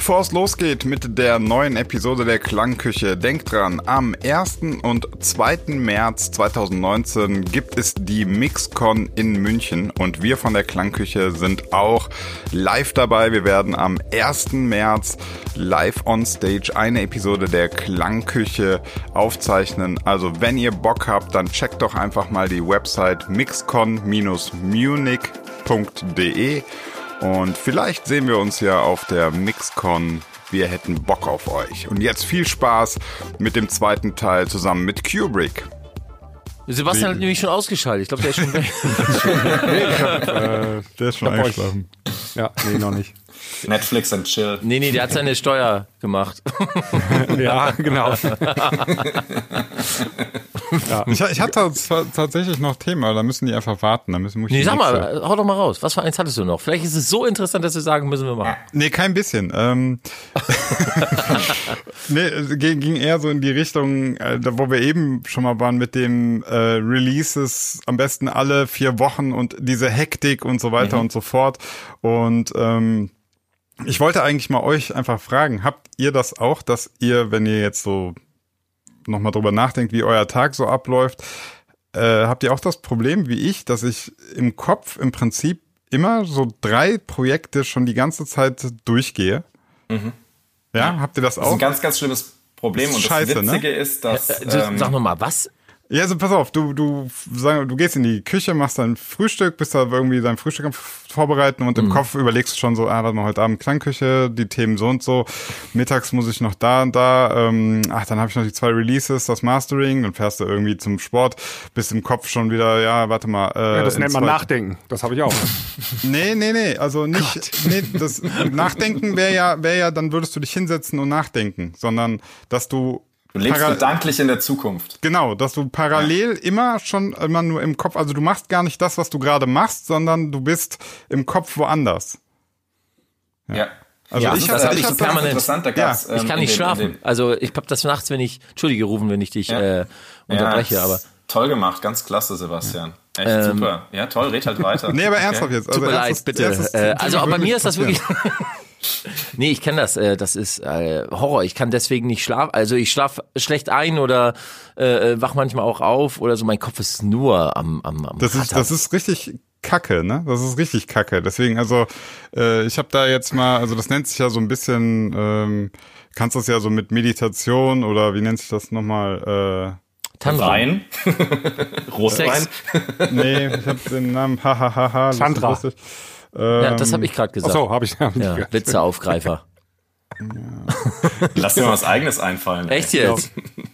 Bevor es losgeht mit der neuen Episode der Klangküche, denkt dran, am 1. und 2. März 2019 gibt es die Mixcon in München und wir von der Klangküche sind auch live dabei. Wir werden am 1. März live on stage eine Episode der Klangküche aufzeichnen. Also wenn ihr Bock habt, dann checkt doch einfach mal die Website mixcon-munich.de und vielleicht sehen wir uns ja auf der Mixcon. Wir hätten Bock auf euch. Und jetzt viel Spaß mit dem zweiten Teil zusammen mit Kubrick. Sebastian hat nämlich schon ausgeschaltet. Ich glaube, der ist schon weg. nee, hab, äh, der ist schon eingeschlafen. Ja, nee, noch nicht. Netflix and chill. Nee, nee, der hat seine Steuer gemacht. ja, genau. ja. Ich, ich hatte tatsächlich noch Thema, da müssen die einfach warten. Da müssen, nee, sag mal, hau doch mal raus. Was für eins hattest du noch? Vielleicht ist es so interessant, dass wir sagen, müssen wir machen. Nee, kein bisschen. Ähm, nee, es ging eher so in die Richtung, äh, wo wir eben schon mal waren mit dem äh, Releases, am besten alle vier Wochen und diese Hektik und so weiter mhm. und so fort. Und ähm, ich wollte eigentlich mal euch einfach fragen, habt ihr das auch, dass ihr, wenn ihr jetzt so nochmal drüber nachdenkt, wie euer Tag so abläuft, äh, habt ihr auch das Problem wie ich, dass ich im Kopf im Prinzip immer so drei Projekte schon die ganze Zeit durchgehe? Mhm. Ja, habt ihr das auch? Das ist ein ganz, ganz schlimmes Problem. Und das ne? Witzige ne? ist, dass. Äh, ähm, sag nochmal, was? Ja, also pass auf, du, du, sag, du gehst in die Küche, machst dein Frühstück, bist da irgendwie dein Frühstück am vorbereiten und im mhm. Kopf überlegst du schon so, ah, warte mal, heute Abend Klangküche, die Themen so und so, mittags muss ich noch da und da, ähm, ach, dann habe ich noch die zwei Releases, das Mastering, dann fährst du irgendwie zum Sport, bist im Kopf schon wieder, ja, warte mal. Äh, ja, das nennt man Nachdenken, das habe ich auch. nee, nee, nee, also nicht, Gott. nee, das Nachdenken wäre ja, wäre ja, dann würdest du dich hinsetzen und nachdenken, sondern dass du Du lebst Paral gedanklich in der Zukunft. Genau, dass du parallel ja. immer schon immer nur im Kopf, also du machst gar nicht das, was du gerade machst, sondern du bist im Kopf woanders. Ja. ja. Also ja, ich das habe ich so permanent. Interessant, da ja. ich kann nicht den, schlafen. Also ich hab das nachts, wenn ich, Entschuldige, rufen, wenn ich dich ja. äh, unterbreche, ja, aber. Toll gemacht, ganz klasse, Sebastian. Echt ähm, super. Ja, toll, red halt weiter. nee, aber ernsthaft okay. jetzt. Also Tut mir leid, bitte. Äh, also bei mir ist das wirklich. Nee, ich kenne das. Äh, das ist äh, Horror. Ich kann deswegen nicht schlafen. Also ich schlafe schlecht ein oder äh, äh, wach manchmal auch auf oder so. Mein Kopf ist nur am am, am Das ist das ist richtig Kacke, ne? Das ist richtig Kacke. Deswegen, also äh, ich habe da jetzt mal, also das nennt sich ja so ein bisschen, ähm, kannst das ja so mit Meditation oder wie nennt sich das nochmal? Äh, Tantra. Wein? Rotwein? nee, ich habe den Namen hahaha. Tantra. Ähm, ja, das habe ich gerade gesagt. Ach so, habe ich. Hab ja, Witzeaufgreifer. Ja. Lass dir mal was eigenes einfallen. Echt jetzt?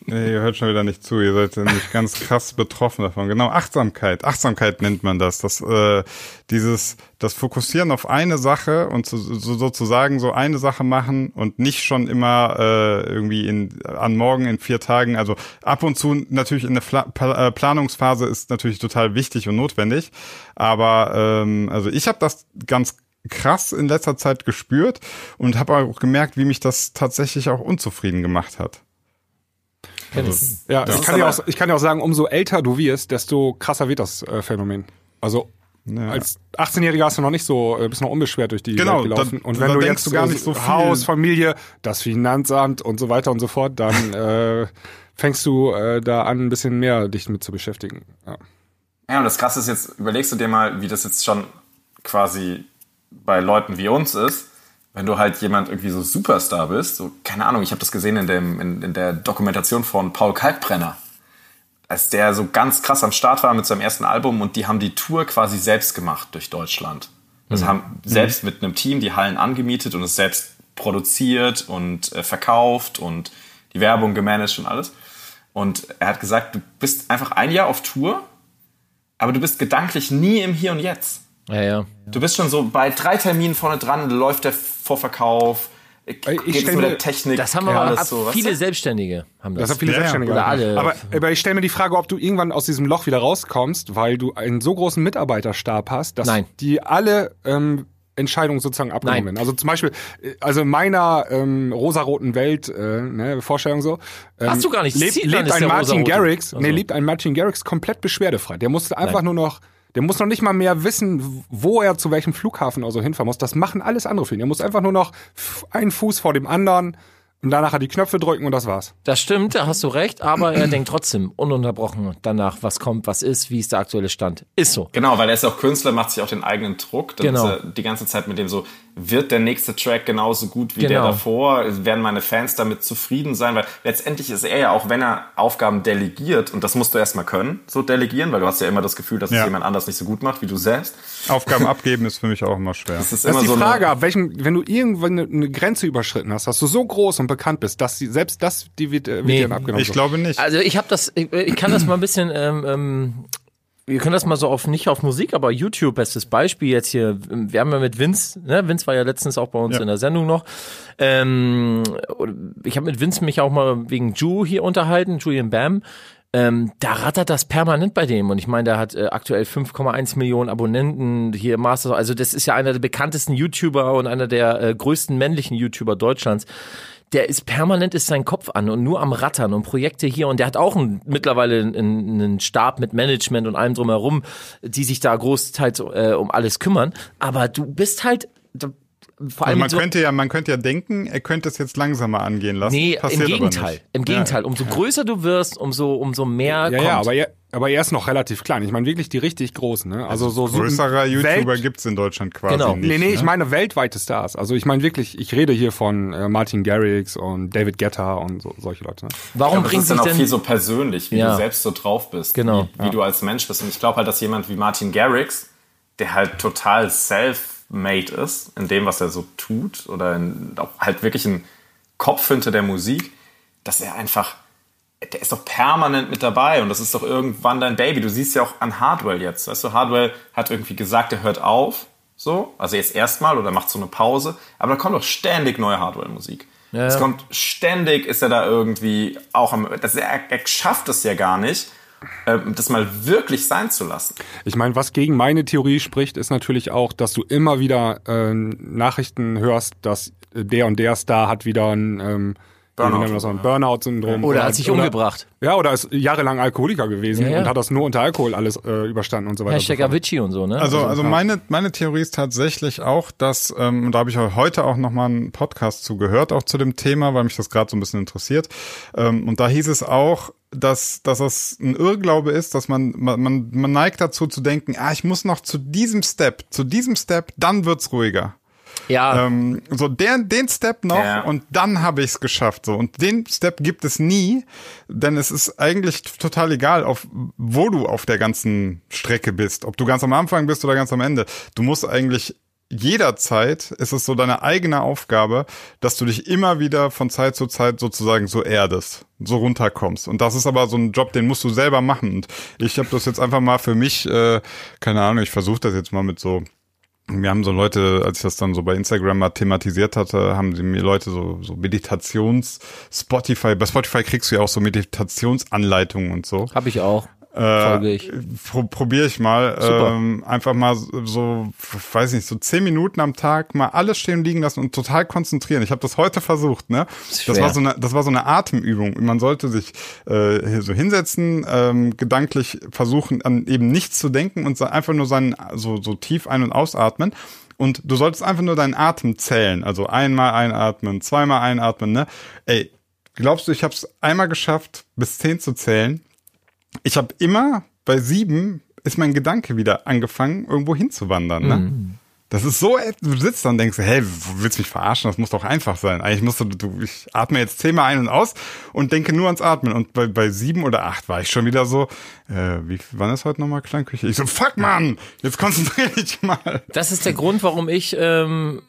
Nee, ihr hört schon wieder nicht zu. Ihr seid nicht ganz krass betroffen davon. Genau, Achtsamkeit. Achtsamkeit nennt man das. Das, äh, dieses, das Fokussieren auf eine Sache und so, so, sozusagen so eine Sache machen und nicht schon immer äh, irgendwie in, an morgen in vier Tagen. Also ab und zu natürlich in der Pla äh, Planungsphase ist natürlich total wichtig und notwendig. Aber ähm, also ich habe das ganz krass in letzter Zeit gespürt und habe auch gemerkt, wie mich das tatsächlich auch unzufrieden gemacht hat. Also, ja. Ich, kann ja auch, ich kann ja auch sagen, umso älter du wirst, desto krasser wird das äh, Phänomen. Also ja. Als 18-Jähriger hast du noch nicht so, äh, bist noch unbeschwert durch die genau, Welt gelaufen. Dann, und wenn du jetzt du gar nicht so viel Haus, Familie, das Finanzamt und so weiter und so fort, dann äh, fängst du äh, da an, ein bisschen mehr dich mit zu beschäftigen. Ja. ja, und das Krasse ist jetzt, überlegst du dir mal, wie das jetzt schon quasi bei Leuten wie uns ist, wenn du halt jemand irgendwie so Superstar bist, so, keine Ahnung, ich habe das gesehen in, dem, in, in der Dokumentation von Paul Kalkbrenner, als der so ganz krass am Start war mit seinem ersten Album und die haben die Tour quasi selbst gemacht durch Deutschland. Also mhm. haben selbst mit einem Team die Hallen angemietet und es selbst produziert und äh, verkauft und die Werbung gemanagt und alles. Und er hat gesagt, du bist einfach ein Jahr auf Tour, aber du bist gedanklich nie im Hier und Jetzt. Ja, ja. Du bist schon so bei drei Terminen vorne dran, läuft der Vorverkauf, ich stelle mir Technik. Das haben aber ja, so, viele Selbstständige haben das. Das haben viele ja, Selbstständige. Oder alle. Aber, aber ich stelle mir die Frage, ob du irgendwann aus diesem Loch wieder rauskommst, weil du einen so großen Mitarbeiterstab hast, dass Nein. die alle ähm, Entscheidungen sozusagen abgenommen werden. Also zum Beispiel, äh, also in meiner ähm, rosaroten Welt, äh, ne, Vorstellung so. Ähm, Hast du gar nicht. Lebt, lebt ein Martin Garrix, okay. nee, lebt ein Martin Garrix komplett beschwerdefrei. Der musste einfach Nein. nur noch Der muss noch nicht mal mehr wissen, wo er zu welchem Flughafen oder so hinfahren muss. Das machen alles andere für ihn. Er muss einfach nur noch einen Fuß vor dem anderen und danach hat die Knöpfe drücken und das war's. Das stimmt, da hast du recht, aber er denkt trotzdem ununterbrochen danach, was kommt, was ist, wie ist der aktuelle Stand. Ist so. Genau, weil er ist auch Künstler, macht sich auch den eigenen Druck. Dann genau. ist er die ganze Zeit mit dem so, wird der nächste Track genauso gut wie genau. der davor? Werden meine Fans damit zufrieden sein? Weil letztendlich ist er ja auch, wenn er Aufgaben delegiert, und das musst du erstmal können, so delegieren, weil du hast ja immer das Gefühl, dass ja. es jemand anders nicht so gut macht wie du selbst. Aufgaben abgeben ist für mich auch immer schwer. Das ist, das ist die so Frage, ab welchen, wenn du irgendwann eine, eine, Grenze überschritten hast, dass du so groß und bekannt bist, dass die, selbst das die wird, äh, wird nee, abgenommen. Ich glaube nicht. Also ich habe das, ich, ich, kann das mal ein bisschen ähm, ähm, wir können das mal so auf, nicht auf Musik, aber YouTube, bestes Beispiel jetzt hier. Wir haben ja mit Vince, ne? Vince war ja letztens auch bei uns ja. in der Sendung noch. Ähm, ich habe mit Vince mich auch mal wegen Ju hier unterhalten, Julian Bam. Ähm, da rattert das permanent bei dem. Und ich meine, der hat äh, aktuell 5,1 Millionen Abonnenten hier Master. Also das ist ja einer der bekanntesten YouTuber und einer der äh, größten männlichen YouTuber Deutschlands der ist permanent ist sein Kopf an und nur am Rattern und Projekte hier und der hat auch ein, mittlerweile einen, einen Stab mit Management und allem drumherum, die sich da großteils äh, um alles kümmern. Aber du bist halt vor allem. man so könnte ja, man könnte ja denken, er könnte es jetzt langsamer angehen lassen. Nee, Passiert im Gegenteil. Im Gegenteil. Umso größer du wirst, umso, umso mehr. Ja, kommt. ja, aber er, aber er ist noch relativ klein. Ich meine wirklich die richtig großen, ne? Also, also so, größerer so YouTuber Welt gibt's in Deutschland quasi genau. nicht. Nee, nee, ne? ich meine weltweite Stars. Also ich meine wirklich, ich rede hier von äh, Martin Garrix und David Guetta und so, solche Leute. Ne? Warum bringt sich denn auch viel so persönlich, wie ja. du selbst so drauf bist, genau. wie, wie ja. du als Mensch bist. Und ich glaube halt, dass jemand wie Martin Garrix, der halt total self made ist, in dem, was er so tut, oder in, halt wirklich ein Kopf hinter der Musik, dass er einfach, der ist doch permanent mit dabei und das ist doch irgendwann dein Baby. Du siehst ja auch an Hardwell jetzt, weißt du, Hardwell hat irgendwie gesagt, er hört auf, so, also jetzt erstmal oder macht so eine Pause, aber da kommt doch ständig neue Hardwell-Musik. Ja, es kommt ständig, ist er da irgendwie auch am, das, er, er schafft es ja gar nicht, das mal wirklich sein zu lassen. Ich meine, was gegen meine Theorie spricht, ist natürlich auch, dass du immer wieder äh, Nachrichten hörst, dass der und der Star hat wieder ein ähm, Burnout-Syndrom. Burnout oder hat sich oder, umgebracht. Ja, oder ist jahrelang Alkoholiker gewesen ja, ja. und hat das nur unter Alkohol alles äh, überstanden und so weiter. Hashtag Avicii und so, ne? Also, also, also meine, meine Theorie ist tatsächlich auch, dass, ähm, da habe ich heute auch nochmal einen Podcast zu gehört, auch zu dem Thema, weil mich das gerade so ein bisschen interessiert. Ähm, und da hieß es auch, dass, dass das ein Irrglaube ist, dass man, man, man neigt dazu zu denken, ah, ich muss noch zu diesem Step, zu diesem Step, dann wird's ruhiger. Ja. Ähm, so den, den Step noch ja. und dann habe ich es geschafft. So und den Step gibt es nie, denn es ist eigentlich total egal, auf wo du auf der ganzen Strecke bist, ob du ganz am Anfang bist oder ganz am Ende. Du musst eigentlich jederzeit ist es so deine eigene Aufgabe, dass du dich immer wieder von Zeit zu Zeit sozusagen so erdest, so runterkommst. Und das ist aber so ein Job, den musst du selber machen. Und ich habe das jetzt einfach mal für mich, äh, keine Ahnung, ich versuche das jetzt mal mit so wir haben so Leute, als ich das dann so bei Instagram mal thematisiert hatte, haben sie mir Leute so, so Meditations Spotify, bei Spotify kriegst du ja auch so Meditationsanleitungen und so. Hab ich auch. Folge ich. Pro, probiere ich mal. Ähm, einfach mal so, weiß nicht, so zehn Minuten am Tag mal alles stehen liegen lassen und total konzentrieren. Ich habe das heute versucht, ne? Das war so eine, das war so eine Atemübung. Man sollte sich äh, so hinsetzen, ähm, gedanklich versuchen, an eben nichts zu denken und einfach nur seinen so, so tief ein- und ausatmen. Und du solltest einfach nur deinen Atem zählen. Also einmal einatmen, zweimal einatmen, ne? Ey, glaubst du, ich habe es einmal geschafft, bis zehn zu zählen? Ich habe immer bei sieben ist mein Gedanke wieder angefangen, irgendwo hinzuwandern. Ne? Mm. Das ist so, du sitzt da und denkst, hey, willst du mich verarschen? Das muss doch einfach sein. Eigentlich musst du, du ich atme jetzt zehnmal ein und aus und denke nur ans Atmen. Und bei, bei sieben oder acht war ich schon wieder so, äh, wie, wann ist heute nochmal Klangküche? Ich so, fuck man, jetzt konzentriere dich mal. Das ist der Grund, warum ich ähm,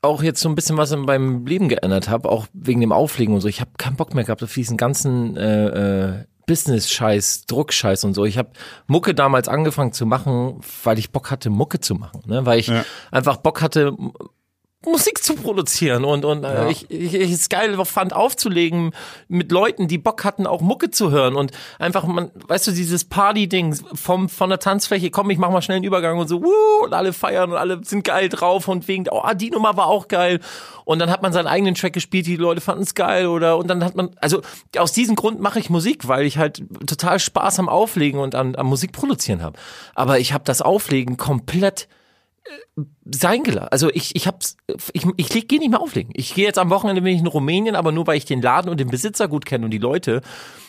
auch jetzt so ein bisschen was in meinem Leben geändert habe, auch wegen dem Auflegen und so. Ich habe keinen Bock mehr gehabt auf diesen ganzen äh, äh, Business-Scheiß, Druckscheiß und so. Ich habe Mucke damals angefangen zu machen, weil ich Bock hatte, Mucke zu machen. Ne? Weil ich ja. einfach Bock hatte, Musik zu produzieren und und äh, ja. ich, ich, ich es geil fand aufzulegen mit Leuten, die Bock hatten auch Mucke zu hören und einfach man weißt du dieses Party Ding vom von der Tanzfläche komm ich mach mal schnell einen Übergang und so wuh, und alle feiern und alle sind geil drauf und wegen oh die Nummer war auch geil und dann hat man seinen eigenen Track gespielt, die Leute fanden es geil oder und dann hat man also aus diesem Grund mache ich Musik, weil ich halt total Spaß am Auflegen und am, am Musik produzieren habe. Aber ich habe das Auflegen komplett sein gelassen. Also ich, ich hab's, ich, ich gehe nicht mehr auflegen. Ich gehe jetzt am Wochenende bin ich in Rumänien, aber nur weil ich den Laden und den Besitzer gut kenne und die Leute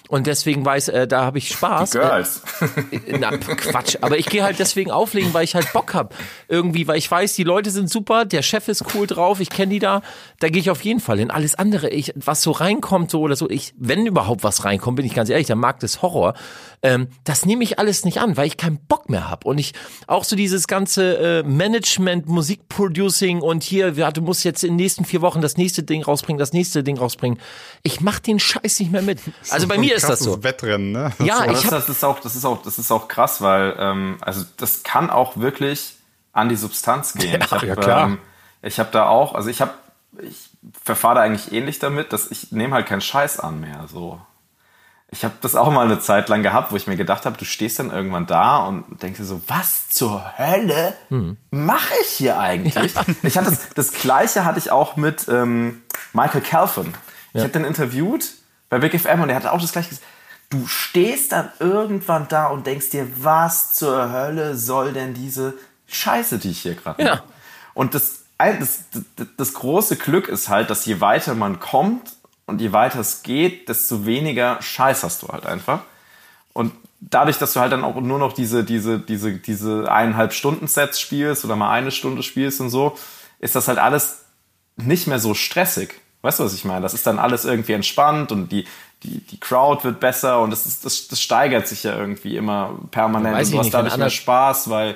und deswegen weiß, äh, da habe ich Spaß. Die Girls. Äh, na, Quatsch. Aber ich gehe halt deswegen auflegen, weil ich halt Bock hab. Irgendwie, weil ich weiß, die Leute sind super, der Chef ist cool drauf, ich kenne die da. Da gehe ich auf jeden Fall hin. Alles andere, ich, was so reinkommt, so oder so, ich, wenn überhaupt was reinkommt, bin ich ganz ehrlich, der Markt ist Horror. Ähm, das nehme ich alles nicht an, weil ich keinen Bock mehr hab. Und ich auch so dieses ganze äh, Management, Musikproducing und hier, ja, du musst jetzt in den nächsten vier Wochen das nächste Ding rausbringen, das nächste Ding rausbringen. Ich mach den Scheiß nicht mehr mit. Also bei mir ist das so. Wettrennen, ne? Ja, ich das, das ist auch, das ist auch, das ist auch krass, weil ähm, also das kann auch wirklich an die Substanz gehen. Ja, ich habe ja, klar. Ähm, ich habe da auch, also ich habe, ich verfahre da eigentlich ähnlich damit, dass ich nehme halt keinen Scheiß an mehr. So, ich habe das auch mal eine Zeit lang gehabt, wo ich mir gedacht habe, du stehst dann irgendwann da und denkst dir so, was zur Hölle hm. mache ich hier eigentlich? Ja. Ich hatte das, das gleiche hatte ich auch mit ähm, Michael Calvin. Ich ja. habe den interviewt bei Big FM und er hatte auch das gleiche gesagt. Du stehst dann irgendwann da und denkst dir, was zur Hölle soll denn diese Scheiße, die ich hier gerade ja. Und das, das, das, das große Glück ist halt, dass je weiter man kommt und je weiter es geht, desto weniger Scheiß hast du halt einfach. Und dadurch, dass du halt dann auch nur noch diese, diese, diese, diese eineinhalb Stunden Sets spielst oder mal eine Stunde spielst und so, ist das halt alles nicht mehr so stressig. Weißt du, was ich meine? Das ist dann alles irgendwie entspannt und die, die, die Crowd wird besser und das, ist, das, das steigert sich ja irgendwie immer permanent. Weiß und du hast dadurch mehr Spaß, weil,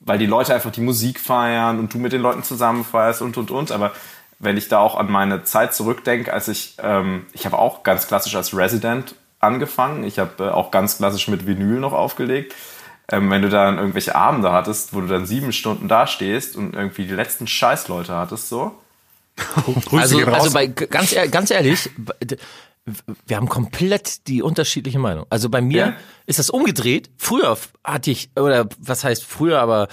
weil die Leute einfach die Musik feiern und du mit den Leuten zusammen feierst und und und. Aber wenn ich da auch an meine Zeit zurückdenke, als ich, ähm, ich habe auch ganz klassisch als Resident angefangen. Ich habe äh, auch ganz klassisch mit Vinyl noch aufgelegt. Ähm, wenn du dann irgendwelche Abende hattest, wo du dann sieben Stunden da stehst und irgendwie die letzten Scheißleute hattest, so, also, also bei, ganz, ganz ehrlich, wir haben komplett die unterschiedliche Meinung. Also bei mir ja. ist das umgedreht. Früher hatte ich, oder was heißt früher, aber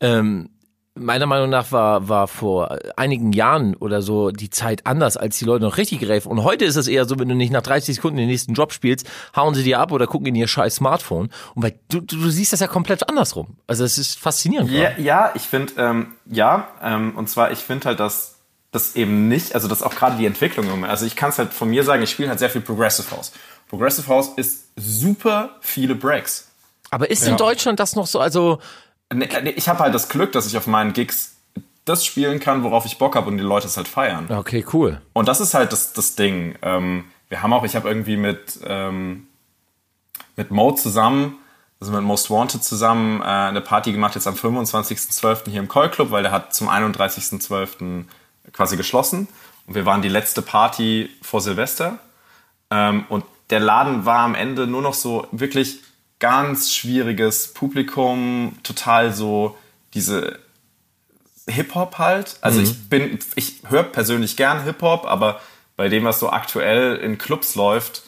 ähm, meiner Meinung nach war, war vor einigen Jahren oder so die Zeit anders, als die Leute noch richtig greifen. Und heute ist es eher so, wenn du nicht nach 30 Sekunden den nächsten Job spielst, hauen sie dir ab oder gucken in ihr scheiß Smartphone. Und weil du, du, du siehst das ja komplett andersrum. Also es ist faszinierend. Ja, ja ich finde, ähm, ja, ähm, und zwar, ich finde halt, dass das eben nicht, also das ist auch gerade die Entwicklung. Also ich kann es halt von mir sagen, ich spiele halt sehr viel Progressive House. Progressive House ist super viele Breaks. Aber ist ja. in Deutschland das noch so, also... Nee, nee, ich habe halt das Glück, dass ich auf meinen Gigs das spielen kann, worauf ich Bock habe und die Leute es halt feiern. Okay, cool. Und das ist halt das, das Ding. Ähm, wir haben auch, ich habe irgendwie mit, ähm, mit Mo zusammen, also mit Most Wanted zusammen, äh, eine Party gemacht jetzt am 25.12. hier im Call Club, weil der hat zum 31.12 quasi geschlossen. Und wir waren die letzte Party vor Silvester. Ähm, und der Laden war am Ende nur noch so wirklich ganz schwieriges Publikum, total so diese Hip-Hop halt. Also mhm. ich bin, ich höre persönlich gern Hip-Hop, aber bei dem, was so aktuell in Clubs läuft,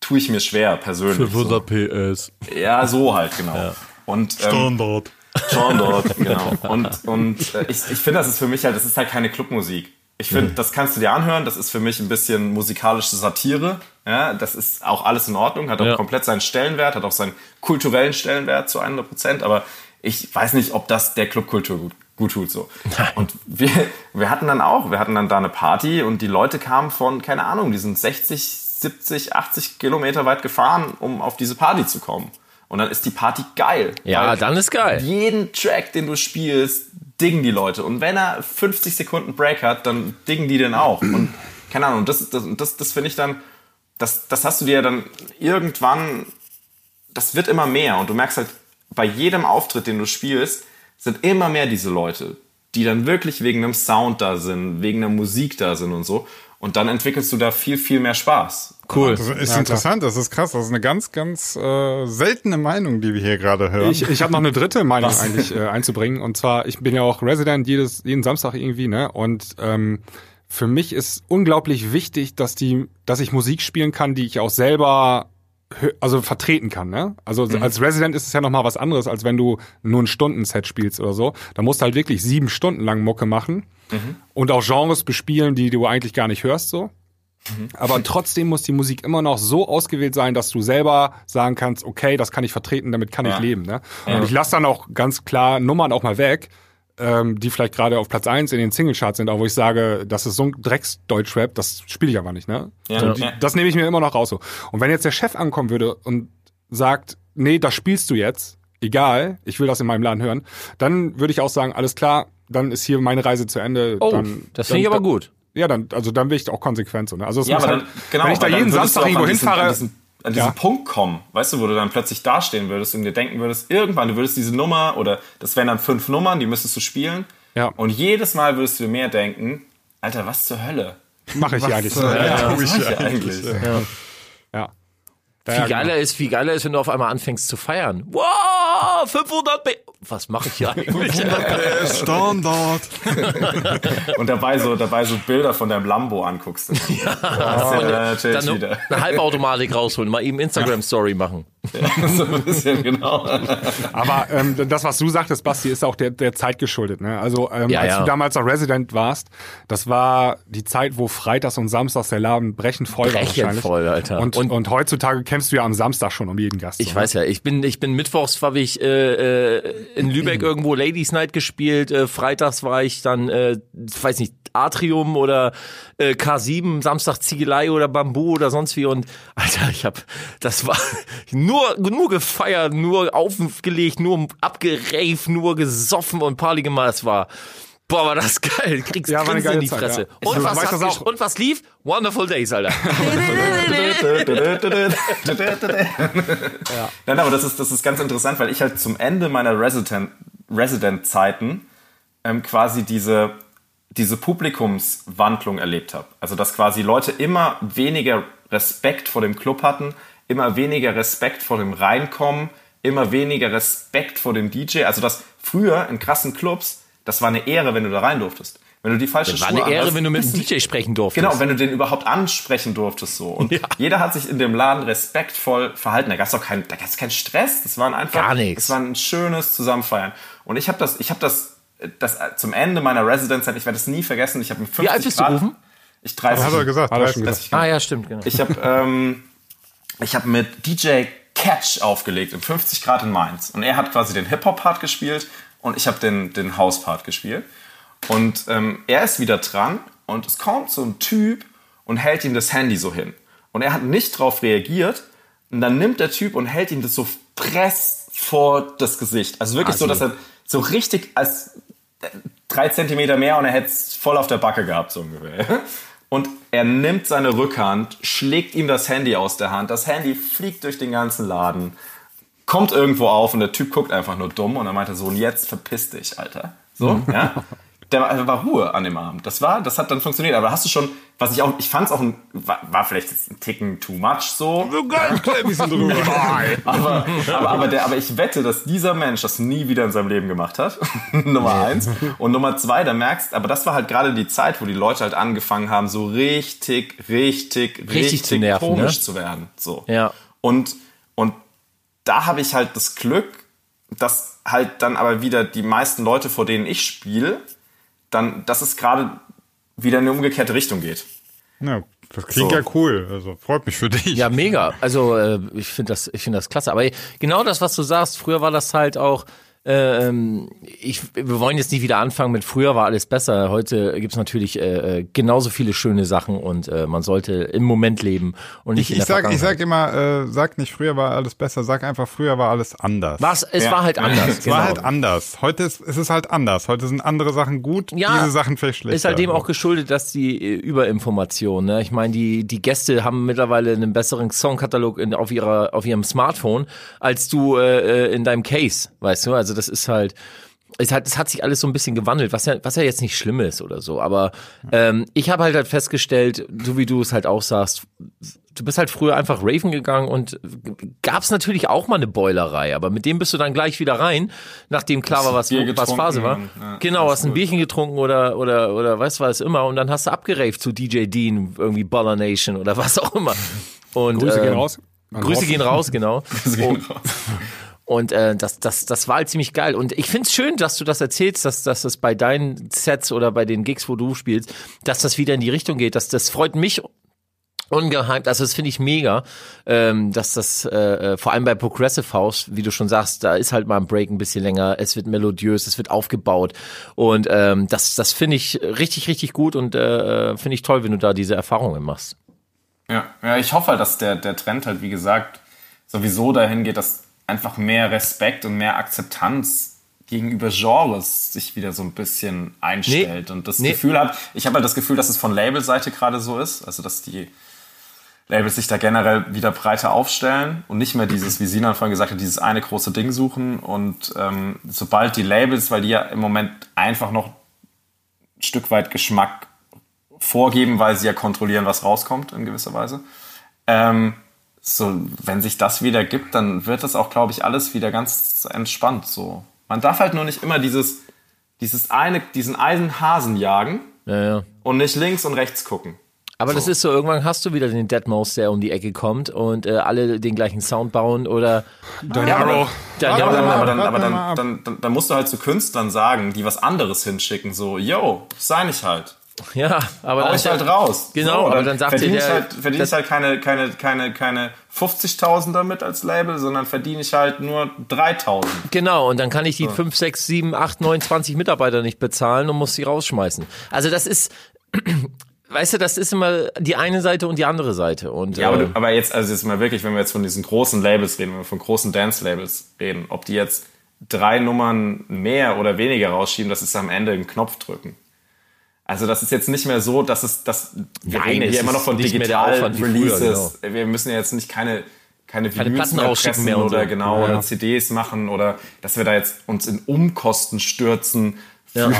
tue ich mir schwer persönlich. 500 so. PS. Ja, so halt, genau. Ja. Und, ähm, Standard. Standard, genau. Und, und äh, ich, ich finde, das ist für mich halt, das ist halt keine Clubmusik. Ich finde, mhm. das kannst du dir anhören. Das ist für mich ein bisschen musikalische Satire. Ja, das ist auch alles in Ordnung, hat auch ja. komplett seinen Stellenwert, hat auch seinen kulturellen Stellenwert zu 100 Prozent. Aber ich weiß nicht, ob das der Clubkultur gut, gut tut so. Und wir, wir hatten dann auch, wir hatten dann da eine Party und die Leute kamen von, keine Ahnung, die sind 60, 70, 80 Kilometer weit gefahren, um auf diese Party zu kommen. Und dann ist die Party geil. Ja, dann ist geil. Jeden Track, den du spielst, dingen die Leute. Und wenn er 50 Sekunden Break hat, dann dingen die den auch. Und keine Ahnung, das, das, das, das finde ich dann, das, das hast du dir dann irgendwann, das wird immer mehr. Und du merkst halt, bei jedem Auftritt, den du spielst, sind immer mehr diese Leute, die dann wirklich wegen einem Sound da sind, wegen der Musik da sind und so. Und dann entwickelst du da viel, viel mehr Spaß. Cool. Das ist ja, interessant, das ist krass. Das ist eine ganz, ganz äh, seltene Meinung, die wir hier gerade hören. Ich, ich habe noch eine dritte Meinung Was? eigentlich äh, einzubringen. Und zwar, ich bin ja auch Resident jedes, jeden Samstag irgendwie, ne? Und ähm, für mich ist unglaublich wichtig, dass die, dass ich Musik spielen kann, die ich auch selber also vertreten kann, ne? Also mhm. als Resident ist es ja noch mal was anderes, als wenn du nur ein Stundenset spielst oder so. Da musst du halt wirklich sieben Stunden lang Mucke machen mhm. und auch Genres bespielen, die du eigentlich gar nicht hörst, so. Mhm. Aber trotzdem muss die Musik immer noch so ausgewählt sein, dass du selber sagen kannst, okay, das kann ich vertreten, damit kann ja. ich leben. Ne? Und ich lasse dann auch ganz klar Nummern auch mal weg, ähm, die vielleicht gerade auf Platz eins in den Singlecharts sind, aber wo ich sage, das ist so ein Drecks-Deutschrap, das spiele ich aber nicht, ne? Ja, so, die, Das nehme ich mir immer noch raus so. Und wenn jetzt der Chef ankommen würde und sagt, nee, das spielst du jetzt, egal, ich will das in meinem Laden hören, dann würde ich auch sagen, alles klar, dann ist hier meine Reise zu Ende. Oh, dann, das finde ich aber gut. Ja, dann, also dann will ich auch konsequent so. Ne? Also es ja, muss halt, dann, genau, wenn ich da jeden Samstag irgendwo hinfahre, an diesen ja. Punkt kommen, weißt du, wo du dann plötzlich dastehen würdest und dir denken würdest, irgendwann, du würdest diese Nummer oder das wären dann fünf Nummern, die müsstest du spielen. Ja. Und jedes Mal würdest du dir mehr denken, Alter, was zur Hölle? Mache ich was, eigentlich. Ja, ja, ja, ich ja eigentlich. Ja. ja. Viel geiler ist, viel geiler ist, wenn du auf einmal anfängst zu feiern. Wow, 500 B was mache ich hier eigentlich? Standard. und dabei so, dabei so Bilder von deinem Lambo anguckst. ja, oh, ja dann wieder. eine Halbautomatik rausholen, mal eben Instagram-Story machen. Ja, so ein bisschen, genau. Aber ähm, das, was du sagtest, Basti, ist auch der, der Zeit geschuldet. Ne? Also ähm, ja, als ja. du damals noch Resident warst, das war die Zeit, wo freitags und samstags der Laden brechend voll brechend war wahrscheinlich. voll, Alter. Und, und, und, heutzutage kämpfst du ja am Samstag schon um jeden Gast. Ich so, ne? weiß ja, ich bin, ich bin mittwochs, war ich äh, äh, in Lübeck irgendwo Ladies Night gespielt. Äh, freitags war ich dann, äh, weiß nicht, Atrium oder äh, K7, Samstag Ziegelei oder Bambu oder sonst wie. Und Alter, ich hab, das war nur, nur gefeiert, nur aufgelegt, nur abgeraved, nur gesoffen und Party gemacht. Es war Boah, war das geil. Kriegst ja, Grinsen in die Zeit, Fresse. Ja. Und, was hast auch. und was lief? Wonderful Days, Alter. ja. Nein, aber das ist, das ist ganz interessant, weil ich halt zum Ende meiner Resident, Resident-Zeiten ähm, quasi diese, diese Publikumswandlung erlebt habe. Also, dass quasi Leute immer weniger Respekt vor dem Club hatten, immer weniger Respekt vor dem Reinkommen, immer weniger Respekt vor dem DJ. Also, dass früher in krassen Clubs das war eine Ehre, wenn du da rein durftest. Wenn du die falsche das war eine Ehre, wenn du mit dem DJ sprechen durftest. Genau, wenn du den überhaupt ansprechen durftest so. Und ja. jeder hat sich in dem Laden respektvoll verhalten. Da gab es auch keinen, da gab's keinen Stress. Das waren einfach, Gar nichts. Das war ein schönes Zusammenfeiern. Und ich habe das, ich habe das, das zum Ende meiner Residenzzeit, ich werde es nie vergessen. Ich habe mit 50 Wie alt bist Grad, du gerufen? Ich 30. Hat er gesagt. 30, 30 ah ja, stimmt. Genau. Ich habe, ähm, ich habe mit DJ Catch aufgelegt im 50 Grad in Mainz. Und er hat quasi den Hip-Hop-Part gespielt und ich habe den, den House-Part gespielt. Und ähm, er ist wieder dran und es kommt so ein Typ und hält ihm das Handy so hin. Und er hat nicht darauf reagiert. Und dann nimmt der Typ und hält ihm das so press vor das Gesicht. Also wirklich also. so, dass er so richtig als äh, drei Zentimeter mehr und er hätte es voll auf der Backe gehabt, so ungefähr. Und er nimmt seine Rückhand, schlägt ihm das Handy aus der Hand. Das Handy fliegt durch den ganzen Laden kommt irgendwo auf und der Typ guckt einfach nur dumm und dann meinte so, und jetzt verpiss dich, Alter. So, ja. Der war, Ruhe an dem Abend. Das war, das hat dann funktioniert. Aber hast du schon, was ich auch, ich fand es auch ein, war, war, vielleicht jetzt ein Ticken too much so. So geil, bisschen drüber. aber, aber, aber, der, aber ich wette, dass dieser Mensch das nie wieder in seinem Leben gemacht hat. Nummer eins. Und Nummer zwei, da merkst, aber das war halt gerade die Zeit, wo die Leute halt angefangen haben, so richtig, richtig, richtig, richtig zu nerven, komisch ne? zu werden. So. Ja. Und, und da habe ich halt das Glück, dass halt dann aber wieder die meisten Leute, vor denen ich spiele, dann, dass es gerade wieder in eine umgekehrte Richtung geht. Ja, das klingt so. ja cool. Also freut mich für dich. Ja, mega. Also äh, ich finde das, ich finde das klasse. Aber genau das, was du sagst, früher war das halt auch ähm, ich, wir wollen jetzt nicht wieder anfangen mit früher war alles besser. Heute gibt's natürlich äh, äh, genauso viele schöne Sachen und äh, man sollte im Moment leben und nicht ich, in der ich sag, Ich sag immer, äh, sag nicht früher war alles besser, sag einfach früher war alles anders. Was? Es ja. war halt anders. es genau. war halt anders. Heute ist, ist es halt anders. Heute sind andere Sachen gut, ja, diese Sachen vielleicht schlecht. Ist halt dem auch geschuldet, dass die äh, Überinformation, ne? Ich meine, die, die Gäste haben mittlerweile einen besseren Songkatalog in, auf ihrer, auf ihrem Smartphone als du äh, äh in deinem Case, weißt du? Also das ist halt, es hat, es hat sich alles so ein bisschen gewandelt, was ja, was ja jetzt nicht schlimm ist oder so. Aber ähm, ich habe halt, halt festgestellt, so wie du es halt auch sagst, du bist halt früher einfach Raven gegangen und gab's natürlich auch mal eine Boilerei, aber mit dem bist du dann gleich wieder rein, nachdem klar war, was, was Phase war. Ja, genau, hast ein Bierchen getrunken oder oder oder weißt was immer und dann hast du abgeraved zu DJ Dean, irgendwie Baller Nation oder was auch immer. Und, Grüße äh, gehen raus. Grüße gehen raus, genau. Grüße gehen raus. Und äh, das, das, das war halt ziemlich geil. Und ich find's schön, dass du das erzählst, dass, dass das bei deinen Sets oder bei den Gigs, wo du spielst, dass das wieder in die Richtung geht. Das, das freut mich ungeheimt. Also das finde ich mega, ähm, dass das äh, äh, vor allem bei Progressive House, wie du schon sagst, da ist halt mal ein Break ein bisschen länger. Es wird melodiös, es wird aufgebaut und ähm, das, das finde ich richtig, richtig gut und äh, äh, finde ich toll, wenn du da diese Erfahrungen machst. Ja, ja, ich hoffe halt, dass der der Trend halt wie gesagt sowieso dahin geht, dass einfach mehr Respekt und mehr Akzeptanz gegenüber Genres sich wieder so ein bisschen einstellt nee, und das nee. Gefühl hat, ich habe halt das Gefühl, dass es von Labelseite gerade so ist, also dass die Labels sich da generell wieder breiter aufstellen und nicht mehr dieses, wie Sinan vorhin gesagt hat, dieses eine große Ding suchen und ähm, sobald die Labels, weil die ja im Moment einfach noch ein Stück weit Geschmack vorgeben, weil sie ja kontrollieren, was rauskommt in gewisser Weise, ähm, so, wenn sich das wieder gibt, dann wird das auch, glaube ich, alles wieder ganz entspannt. So, man darf halt nur nicht immer dieses, dieses eine, diesen Eisenhasen jagen ja, ja. und nicht links und rechts gucken. Aber so. das ist so, irgendwann hast du wieder den Deadmau5, der um die Ecke kommt und äh, alle den gleichen Sound bauen oder Don ja, Arrow. Ja, aber, dann, aber, dann, aber dann, dann, dann, dann musst du halt zu Künstlern sagen, die was anderes hinschicken, so, yo, sei nicht halt. Ja, aber dann ich halt raus. Genau, so, aber dann sagt verdiene der, ich halt, verdiene ich halt keine, keine, keine, keine 50.000 damit als Label, sondern verdiene ich halt nur 3.000. Genau, und dann kann ich die so. 5, 6, 7, 8, 9, 20 Mitarbeiter nicht bezahlen und muss sie rausschmeißen. Also das ist, weißt du, das ist immer die eine Seite und die andere Seite. Und, ja, aber, äh, aber jetzt, also jetzt mal wirklich, wenn wir jetzt von diesen großen Labels reden, wenn wir von großen Dance-Labels reden, ob die jetzt drei Nummern mehr oder weniger rausschieben, das ist am Ende ein Knopf drücken. Also das ist jetzt nicht mehr so, dass es, dass wir Nein, reden hier immer noch von Digital-Releases. Genau. Wir müssen ja jetzt nicht keine keine, keine Platten rausschicken mehr oder so. genau ja. oder CDs machen oder dass wir da jetzt uns in Umkosten stürzen ja.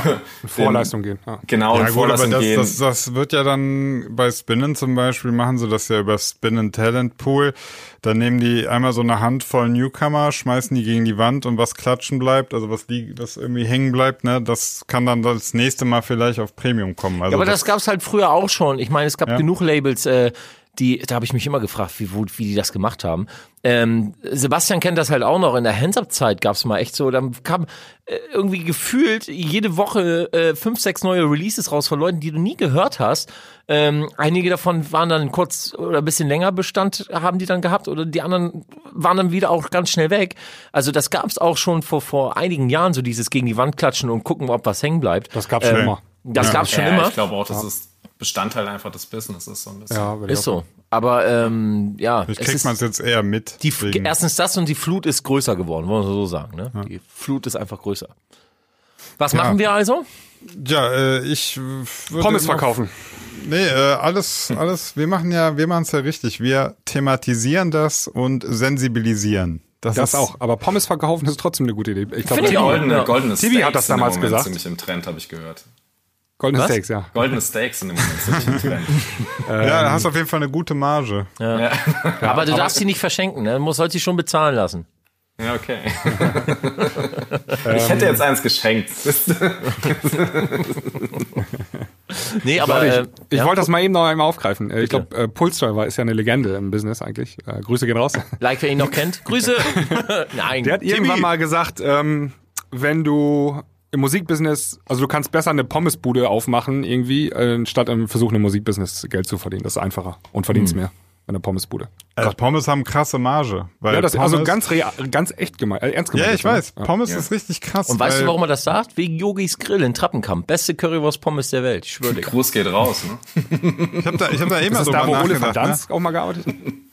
Vorleistung gehen. Ja. Genau, ja, Vorleistung gut, aber das, gehen. Das, das wird ja dann bei Spinnen zum Beispiel machen sie das ja über Spinnen Talent Pool. Dann nehmen die einmal so eine Handvoll Newcomer, schmeißen die gegen die Wand und was klatschen bleibt, also was, liegt, was irgendwie hängen bleibt, ne, das kann dann das nächste Mal vielleicht auf Premium kommen. Also ja, aber das, das gab's halt früher auch schon. Ich meine, es gab ja. genug Labels, äh, die, da habe ich mich immer gefragt, wie, wo, wie die das gemacht haben. Ähm, Sebastian kennt das halt auch noch. In der Hands-Up-Zeit gab es mal echt so, dann kam äh, irgendwie gefühlt jede Woche äh, fünf, sechs neue Releases raus von Leuten, die du nie gehört hast. Ähm, einige davon waren dann kurz oder ein bisschen länger Bestand, haben die dann gehabt, oder die anderen waren dann wieder auch ganz schnell weg. Also das gab es auch schon vor, vor einigen Jahren, so dieses gegen die Wand klatschen und gucken, ob was hängen bleibt. Das gab's ähm, schon immer. Das ja. gab's schon ja, immer. Ich glaube auch, das ja. ist Bestandteil einfach des Businesses so ein bisschen. Ja, ist so. Aber ähm, ja, ich kriegt man es jetzt eher mit. Die, erstens das und die Flut ist größer geworden, wollen wir so sagen. Ne? Ja. Die Flut ist einfach größer. Was ja. machen wir also? Ja, äh, ich würde Pommes verkaufen. Nee, äh, alles, alles. Wir machen ja, wir machen es ja richtig. Wir thematisieren das und sensibilisieren. Das, das auch. Aber Pommes verkaufen ist trotzdem eine gute Idee. Ich glaube, die goldene, goldene Tibi hat das damals gesagt. Ziemlich im Trend habe ich gehört. Goldene Was? Steaks, ja. Goldene Steaks sind im Moment ja, da hast du auf jeden Fall eine gute Marge. Ja. ja. Aber du darfst sie nicht verschenken, ne? Du musst halt sie schon bezahlen lassen. Ja, okay. ich hätte jetzt eins geschenkt. nee, aber ich, äh, ich ja. wollte das mal eben noch einmal aufgreifen. Äh, ich glaube, äh, Pulsdriver ist ja eine Legende im Business eigentlich. Äh, Grüße gehen raus. Like, wer ihn noch kennt. Grüße. Nein. Der hat Timmy. irgendwann mal gesagt, ähm, wenn du im Musikbusiness, also du kannst besser eine Pommesbude aufmachen irgendwie, äh, statt im Versuch, im Musikbusiness Geld zu verdienen. Das ist einfacher und verdienst hm. mehr. Eine Pommesbude. Also Pommes haben krasse Marge. Weil ja, das Pommes, also ganz real, ganz echt gemeint, äh, ernst gemeint. Ja, ich weiß. Ja. Pommes ja. ist richtig krass. Und weißt du, warum er das sagt? Wegen Yogis Grill in Trappenkamp. Beste Currywurst-Pommes der Welt. Ich schwöre dir. Gruß geht raus, ne? ich habe da, ich hab da immer so da, wo Ole van ne? auch mal gearbeitet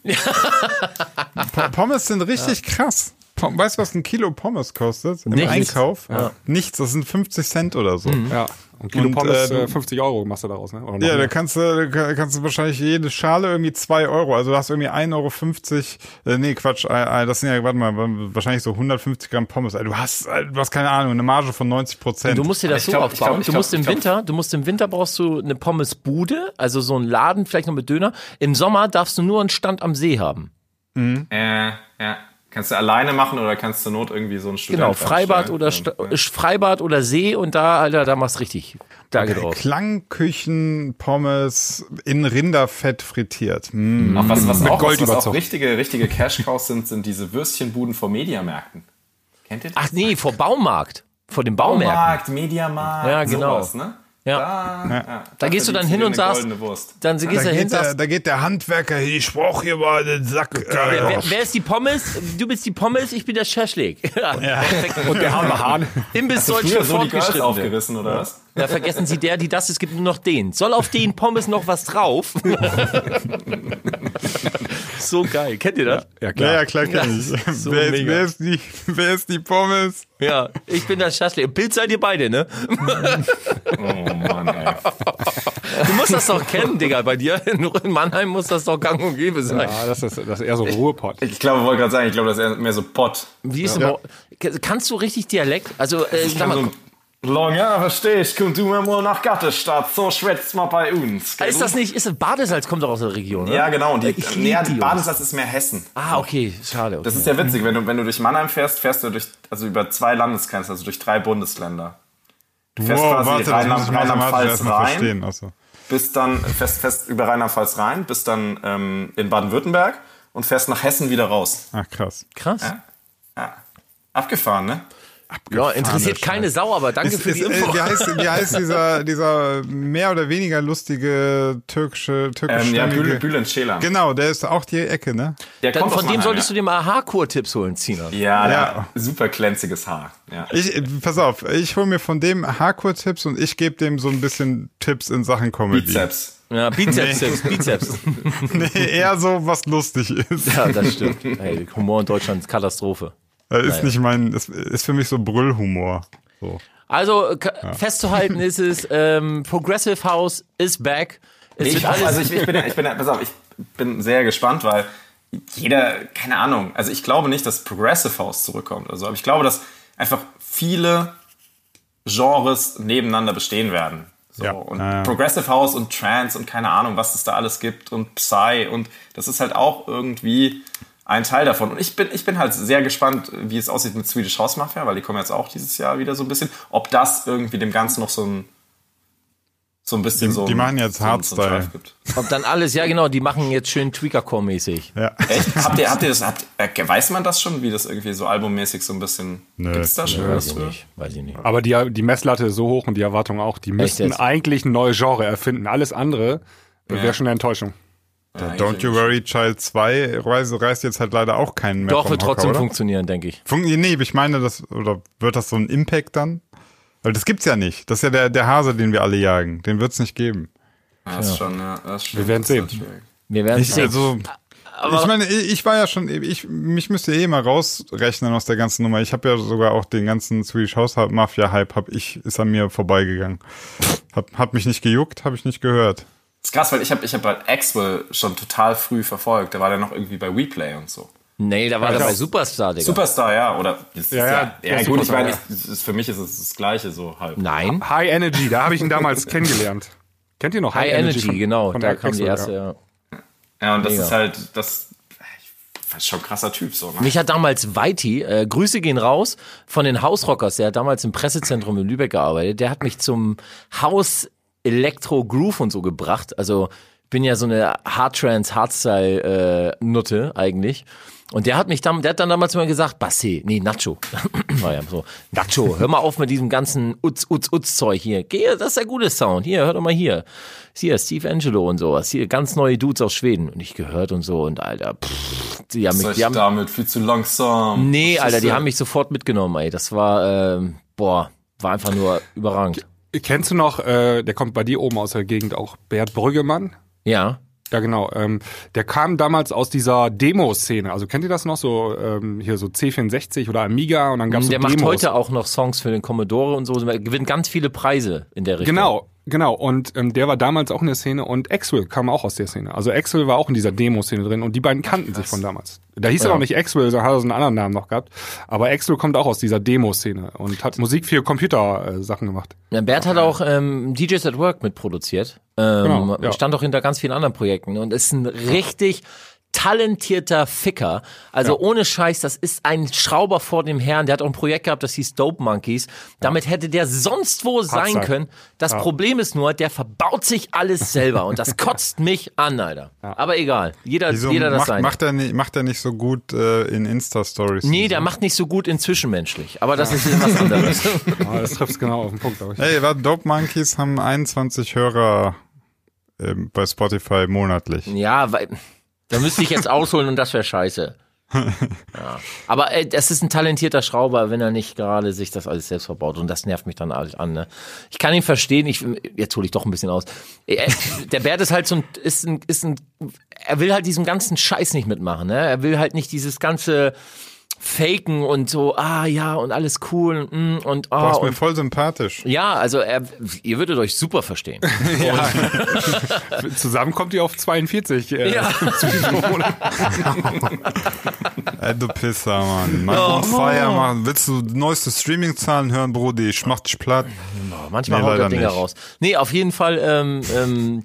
Pommes sind richtig krass. Weißt du, was ein Kilo Pommes kostet? Im Nichts. Einkauf? Ja. Nichts, das sind 50 Cent oder so. Mhm. Ja. Und Kilo Und, Pommes, äh, äh, 50 Euro machst du daraus, ne? Ja, da kannst du, da kannst du wahrscheinlich jede Schale irgendwie zwei Euro, also du hast irgendwie 1,50 Euro, äh, nee, Quatsch, äh, äh, das sind ja, warte mal, wahrscheinlich so 150 Gramm Pommes. Also du hast, äh, du hast keine Ahnung, eine Marge von 90 Prozent. Du musst dir das ich so glaub- ich aufbauen. glaub- ich du glaub- musst im ich glaub- Winter, du musst im Winter brauchst du eine Pommesbude, also so einen Laden, vielleicht noch mit Döner. Im Sommer darfst du nur einen Stand am See haben. Äh, ja. Kannst du alleine machen oder kannst du Not irgendwie so ein Student Genau, Freibad oder Sta- ja. Freibad oder See und da, Alter, da machst du richtig Tage drauf. Klangküchen, Pommes in Rinderfett frittiert. Mm. Auch was, was, Mit auch, Gold was, was auch richtige, richtige Cash-Cows sind, sind diese Würstchenbuden vor Mediamärkten. Kennt ihr das? Ach nee, vor Baumarkt. Vor dem Baumärkten. Baumarkt, Mediamarkt, Ja, genau. sowas, ne? Ja. Da, ja. Da gehst du dann hin und sagst, Wurst. dann gehst Da du hin der, sagst, da geht der Handwerker hin, ich brauche hier mal den Sack. Äh, wer, wer ist die Pommes? Du bist die Pommes, ich bin der Schaschlik. Ja. Und der arme Hahn. Imbiss Deutsch für so Fortgeschrittene. aufgerissen, oder was? Da vergessen Sie der, die das, es gibt nur noch den. Soll auf den Pommes noch was drauf? so geil. Kennt ihr das? Ja, Ja, klar. ja, klar kenn ich. So wer, ist, wer, ist die, wer ist die Pommes? Ja, ich bin der Schaschlik. Bild seid ihr beide, ne? Oh Mann, ey. Du musst das doch kennen, Digga. Bei dir in Mannheim muss das doch gang und gäbe sein. Ja, das ist, das ist eher so Ruhepott. Ich glaube, ich wollte gerade sagen, ich glaube, das ist eher mehr so Pott. Wie ist denn bei- Kannst du richtig Dialekt? Also, äh, Ich sag kann mal, so ein Lang, ja, verstehst, komm du mir mal nach Gattestadt, so schwätzt mal bei uns. gell? ist das nicht, ist das Badesalz kommt doch aus der Region, ne? Ja, genau, und die, Ich nee, die Badensatz ist mehr Hessen. Ah, okay, schade. Okay. Das ist ja witzig, wenn du, wenn du durch Mannheim fährst, fährst du durch, also über zwei Landesgrenzen, also durch drei Bundesländer. Du fährst Wow, quasi Rheinland- ich mathematisch Rheinland-Pfalz erstmal rein, verstehen. Also. bis dann, fährst, fährst über Rheinland-Pfalz rein, bis dann ähm, in Baden-Württemberg und fährst nach Hessen wieder raus. Ach krass. Krass. Ja. Abgefahren, ne? Ja, interessiert keine Sau, aber danke Ist, für ist, die äh, Info. wie, heißt, wie heißt dieser, dieser mehr oder weniger lustige türkische, Ähm, ja. Bülent Bülent Ceylan. genau, der ist auch die Ecke, ne? Der Dann, kommt von dem Mannheim, solltest ja. du dir mal Haarkur-Tipps holen, Zina. Ja, der Ja. hat super glänziges Haar. Ja. Ich, äh, pass auf, ich hole mir von dem Hardcore-Tipps und ich gebe dem so ein bisschen Tipps in Sachen Comedy. Bizeps. Ja, Bizeps-Tipps, Bizeps. Nee, eher so, was lustig ist. Ja, das stimmt. Hey, Humor in Deutschland ist Katastrophe. Äh, Ist nicht mein, ist, ist für mich so Brüllhumor. So. Also ka- festzuhalten ist es, ähm, Progressive House is back. Nee, ich, hoffe, also ich, ich bin, ja- ich bin, ja- pass auf, ich bin sehr gespannt, weil jeder, keine Ahnung, also ich glaube nicht, dass Progressive House zurückkommt. Also, aber ich glaube, dass einfach viele Genres nebeneinander bestehen werden. So, Ja. und Ja, ja. Progressive House und Trance und keine Ahnung, was es da alles gibt und Psy und das ist halt auch irgendwie ein Teil davon. Und ich bin, ich bin halt sehr gespannt, wie es aussieht mit Swedish House Mafia, weil die kommen jetzt auch dieses Jahr wieder so ein bisschen, ob das irgendwie dem Ganzen noch so ein so ein bisschen Die- so die ein- machen jetzt so ein- so ein Hardstyle. Drive gibt. ob dann alles, ja genau, die machen jetzt schön Tweakercore-mäßig. Ja. Echt? habt ihr, habt ihr das, habt, äh, weiß man das schon, wie das irgendwie so albummäßig so ein bisschen, Nö. gibt's da schon? Weiß was ich nicht, weiß ich nicht. Aber die, die Messlatte ist so hoch und die Erwartung auch. Die müssten eigentlich ein neues Genre erfinden. Alles andere wäre schon eine Enttäuschung. Ja, Don't You Worry Child 2 reißt, reißt jetzt halt leider auch keinen mehr Doch, vom wird Hocker, trotzdem oder? funktionieren, denke ich. Fun nee, ich meine, das, oder wird das so ein Impact dann? Weil das gibt's ja nicht. Das ist ja der, der Hase, den wir alle jagen. Den wird's nicht geben. Ja, das ist schon, ja, das ist schon, Wir werden sehen. Wir werden Ich, sehen. also, ich meine, ich war ja schon, ich, mich müsste eh mal rausrechnen aus der ganzen Nummer. Ich habe ja sogar auch den ganzen Swedish House Mafia Hype, hab ich, ist an mir vorbeigegangen. Hab, hat mich nicht gejuckt, habe ich nicht gehört. Das ist krass, weil ich habe ich hab halt Axwell schon total früh verfolgt. Da war der noch irgendwie bei WePlay und so. nee, da war Ja, der bei doch. Superstar, Digga. Superstar, ja, oder? Ist Ja, ja, ja, ja, gut, ich meine, für mich ist es das Gleiche so halb. Nein. High Energy, da habe ich ihn damals kennengelernt. Kennt ihr noch High Energy, von- genau. von da kam die Axel, erste. ja. Ja. Ja, und das Mega. ist halt, das, das ist schon ein krasser Typ, so, ne? Mich hat damals Weiti, äh, Grüße gehen raus, von den Hausrockers, der hat damals im Pressezentrum in Lübeck gearbeitet, der hat mich zum Haus Elektro Groove und so gebracht. Also bin ja so eine Hardtrance, Hardstyle äh, Nutte eigentlich. Und der hat mich dann, der hat dann damals immer gesagt, Basse, nee, Nacho. War ja so, Nacho, hör mal auf mit diesem ganzen Utz, Utz, Utz Zeug hier. Geh, das ist der gute Sound. Hier, hör doch mal hier. Hier, Steve Angelo und sowas. Hier, ganz neue Dudes aus Schweden. Und ich gehört und so. Und Alter, pff, die haben mich, die haben, damit viel zu langsam. Nee, Alter, die haben mich sofort mitgenommen, ey. Das war, ähm, boah, war einfach nur überragend. Kennst du noch, äh, der kommt bei dir oben aus der Gegend auch, Bert Brüggemann? Ja. Ja, genau. Ähm, der kam damals aus dieser Demo-Szene. Also kennt ihr das noch so ähm, hier so C64 oder Amiga und dann gab's Der so macht Demos. heute auch noch Songs für den Commodore und so. Er gewinnt ganz viele Preise in der Richtung. Genau, genau. Und ähm, der war damals auch in der Szene und Axel kam auch aus der Szene. Also Axel war auch in dieser Demo-Szene drin und die beiden kannten sich von damals. Da hieß er Ja. auch nicht Axel, sondern hat er so einen anderen Namen noch gehabt. Aber Axel kommt auch aus dieser Demo-Szene und hat Musik für Computer-Sachen äh, gemacht. Ja, Bert hat auch ähm, DJs at Work mitproduziert. Ähm, Genau, ja. Stand auch hinter ganz vielen anderen Projekten und ist ein richtig talentierter Ficker. Also ohne Scheiß, das ist ein Schrauber vor dem Herrn. Der hat auch ein Projekt gehabt, das hieß Dope Monkeys. Damit hätte der sonst wo sein sein. können. Das Problem ist nur, der verbaut sich alles selber und das kotzt mich an, Alter. Aber egal, jeder, Wieso jeder das macht, sein. macht, er nicht, macht er nicht so gut äh, in Insta-Stories? Nee, der so? macht nicht so gut in zwischenmenschlich. Aber das ist was anderes. Aber das trifft genau auf den Punkt, glaube ich. Hey, warte, Dope Monkeys haben 21 Hörer ähm, bei Spotify monatlich. Ja, weil da müsste ich jetzt ausholen und das wäre scheiße. Ja. Aber äh, das ist ein talentierter Schrauber, wenn er nicht gerade sich das alles selbst verbaut und das nervt mich dann alles an. Ne? Ich kann ihn verstehen. Ich jetzt hole ich doch ein bisschen aus. Er, der Bert ist halt so ein ist ein ist ein er will halt diesen ganzen Scheiß nicht mitmachen. Ne? Er will halt nicht dieses ganze Faken und so. Ah ja und alles cool mm, und Du ah bist mir und voll sympathisch. ja, also er, ihr würdet euch super verstehen. Zusammen kommt ihr auf 42. Äh, Ja. zu diesem Monat. Ey, du Pisser, Mann. Mach Oh. fire machen. Willst du neueste Streaming-Zahlen hören, Brudi? Ich mach dich platt. Manchmal Nee, haut er Dinger nicht. raus. Nee, auf jeden Fall ähm, ähm,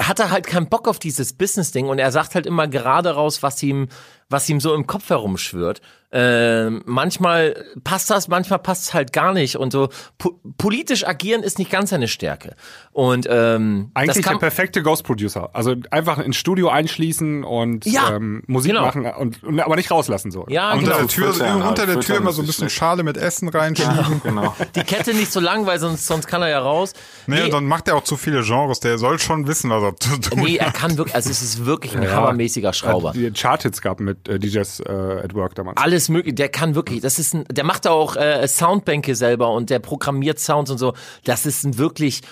hat er halt keinen Bock auf dieses Business-Ding und er sagt halt immer gerade raus, was ihm, was ihm so im Kopf herumschwirrt. Ähm, manchmal passt das, manchmal passt es halt gar nicht und so po politisch agieren ist nicht ganz seine Stärke. Und ähm, Eigentlich der perfekte Ghost Producer. Also einfach ins Studio einschließen und Ja, ähm, Musik genau. machen und, und aber nicht rauslassen so. ja, Unter genau. der Tür, Füttern, unter der halt, Tür immer so ein bisschen Schale mit Essen reinschieben. Genau. die Kette nicht so lang, weil sonst, sonst kann er ja raus. Nee, dann macht er auch zu viele Genres. Der soll schon wissen, was er zu tun nee, er kann wirklich, also es ist wirklich ein hammermäßiger Schrauber. Die Charthits gehabt mit äh, DJs äh, at Work damals. alles mögliche. Der kann wirklich, das ist ein, der macht auch äh, Soundbänke selber und der programmiert Sounds und so. Das ist ein wirklich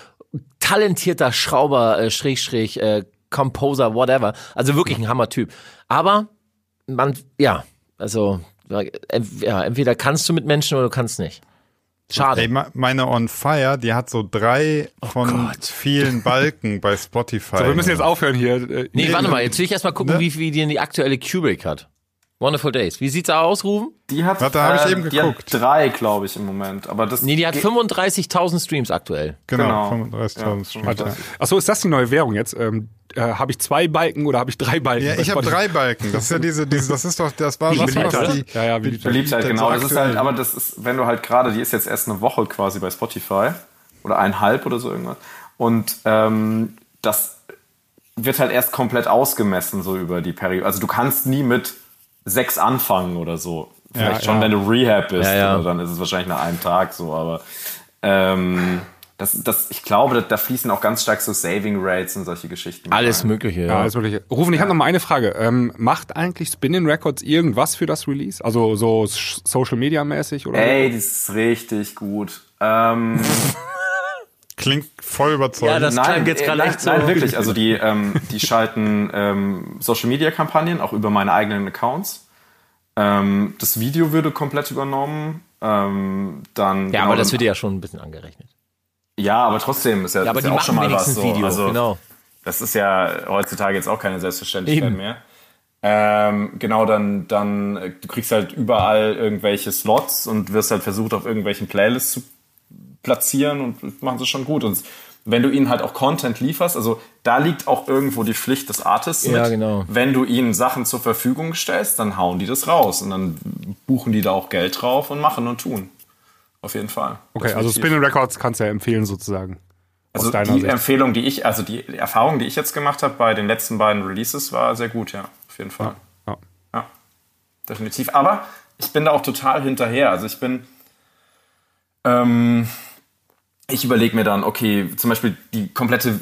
talentierter Schrauber, äh, Schräg, äh, Composer, whatever. Also wirklich ein Hammertyp. Aber man, ja, also ja, entweder kannst du mit Menschen oder du kannst nicht. Schade. Ey, meine On Fire, die hat so drei von Oh Gott. vielen Balken bei Spotify. So, wir müssen jetzt aufhören hier. Äh, nee, nee, warte mal, jetzt will ich erstmal gucken, Ne? wie, wie die die aktuelle Cubic hat. Wonderful Days. Wie sieht's da aus, Ruben? Die hat, Warte, hab ich äh, eben die hat geguckt. drei, glaube ich, im Moment. Aber das Nee, die hat geht- 35.000 Streams aktuell. Genau, Genau. 35.000 Ja, Streams. Ja, Achso, ist das die neue Währung jetzt? Ähm, äh, habe ich zwei Balken oder habe ich drei Balken? ja ich habe drei Balken. Das ist ja diese, diese das ist doch, das war, was das? oder? Die, Ja, ja, Beliebtheit. Beliebtheit, Beliebtheit, genau. so Das ist halt, aber das ist, wenn du halt gerade, die ist jetzt erst eine Woche quasi bei Spotify oder eineinhalb oder so irgendwas. Und ähm, das wird halt erst komplett ausgemessen, so über die Periode. Also du kannst nie mit sechs anfangen oder so. Vielleicht Ja, schon, ja. wenn du Rehab bist, Ja, ja. Oder dann ist es wahrscheinlich nach einem Tag so, aber ähm, das, das, ich glaube, da, da fließen auch ganz stark so Saving Rates und solche Geschichten. Alles rein. Mögliche, Ja, ja. alles mögliche. Rufen, ich habe noch mal eine Frage. Ähm, macht eigentlich Spinning Records irgendwas für das Release? Also so Social Media mäßig oder? Ey, das ist richtig gut. Ähm, klingt voll überzeugend. Ja, das klang jetzt äh, gerade nein, echt so. Nein, wirklich. Also die, ähm, die schalten ähm, Social Media Kampagnen auch über meine eigenen Accounts. Ähm, das Video würde komplett übernommen. Ähm, dann Ja, genau, aber das wird ja schon ein bisschen angerechnet. ja, aber trotzdem ist ja, Ja, aber ist die ja auch machen schon mal was so. Video, Also, genau. Das ist ja heutzutage jetzt auch keine Selbstverständlichkeit Eben. mehr. Ähm, genau, dann, dann, äh, du kriegst halt überall irgendwelche Slots und wirst halt versucht, auf irgendwelchen Playlists zu platzieren und machen sie schon gut. Und wenn du ihnen halt auch Content lieferst, also da liegt auch irgendwo die Pflicht des Artists Ja, mit. genau. Wenn du ihnen Sachen zur Verfügung stellst, dann hauen die das raus und dann buchen die da auch Geld drauf und machen und tun. Auf jeden Fall. Okay, also. Spinning Records kannst du ja empfehlen sozusagen. Also die Sicht. Empfehlung, die ich, also die Erfahrung, die ich jetzt gemacht habe bei den letzten beiden Releases, war sehr gut, ja, auf jeden Fall. Ja. Ja, definitiv. Aber ich bin da auch total hinterher. Also ich bin, ähm, ich überlege mir dann, okay, zum Beispiel die komplette,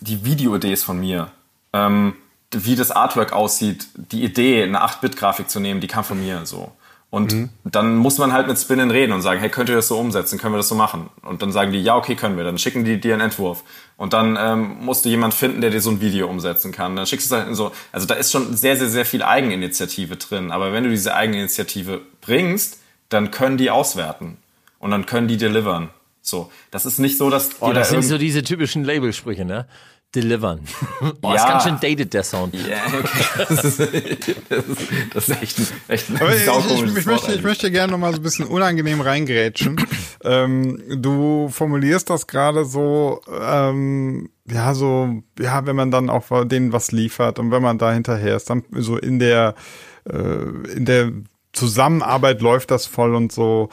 die Video-Idees von mir, ähm, wie das Artwork aussieht, die Idee, eine 8-Bit-Grafik zu nehmen, die kam von mir so. Und mhm. dann muss man halt mit Spinnen reden und sagen, hey, könnt ihr das so umsetzen? Können wir das so machen? Und dann sagen die, ja, okay, können wir. Dann schicken die dir einen Entwurf. Und dann ähm, musst du jemand finden, der dir so ein Video umsetzen kann. Dann schickst du es halt in so. Also da ist schon sehr, sehr, sehr viel Eigeninitiative drin. Aber wenn du diese Eigeninitiative bringst, dann können die auswerten. Und dann können die delivern. So. Das ist nicht so, dass. Oh, das da sind so diese typischen Labelsprüche, ne? delivern. Boah, ja. ist ganz schön dated, der Sound. Ja, okay. Das ist, das ist, das ist echt ein, echt ein Aber ich, ich, ich, möchte, ich möchte gerne noch mal so ein bisschen unangenehm reingrätschen. ähm, du formulierst das gerade so, ähm, ja, so, ja, wenn man dann auch denen was liefert und wenn man da hinterher ist, dann so in der, äh, in der Zusammenarbeit läuft das voll und so.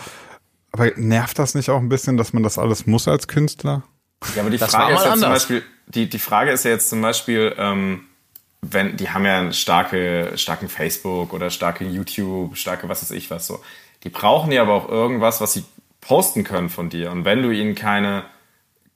Aber nervt das nicht auch ein bisschen, dass man das alles muss als Künstler? Ja, aber die das Frage ist ja zum Beispiel, die, die Frage ist ja jetzt zum Beispiel, ähm, wenn, die haben ja einen starke, starken Facebook oder starke YouTube, starke was weiß ich was so. Die brauchen ja aber auch irgendwas, was sie posten können von dir. Und wenn du ihnen keine,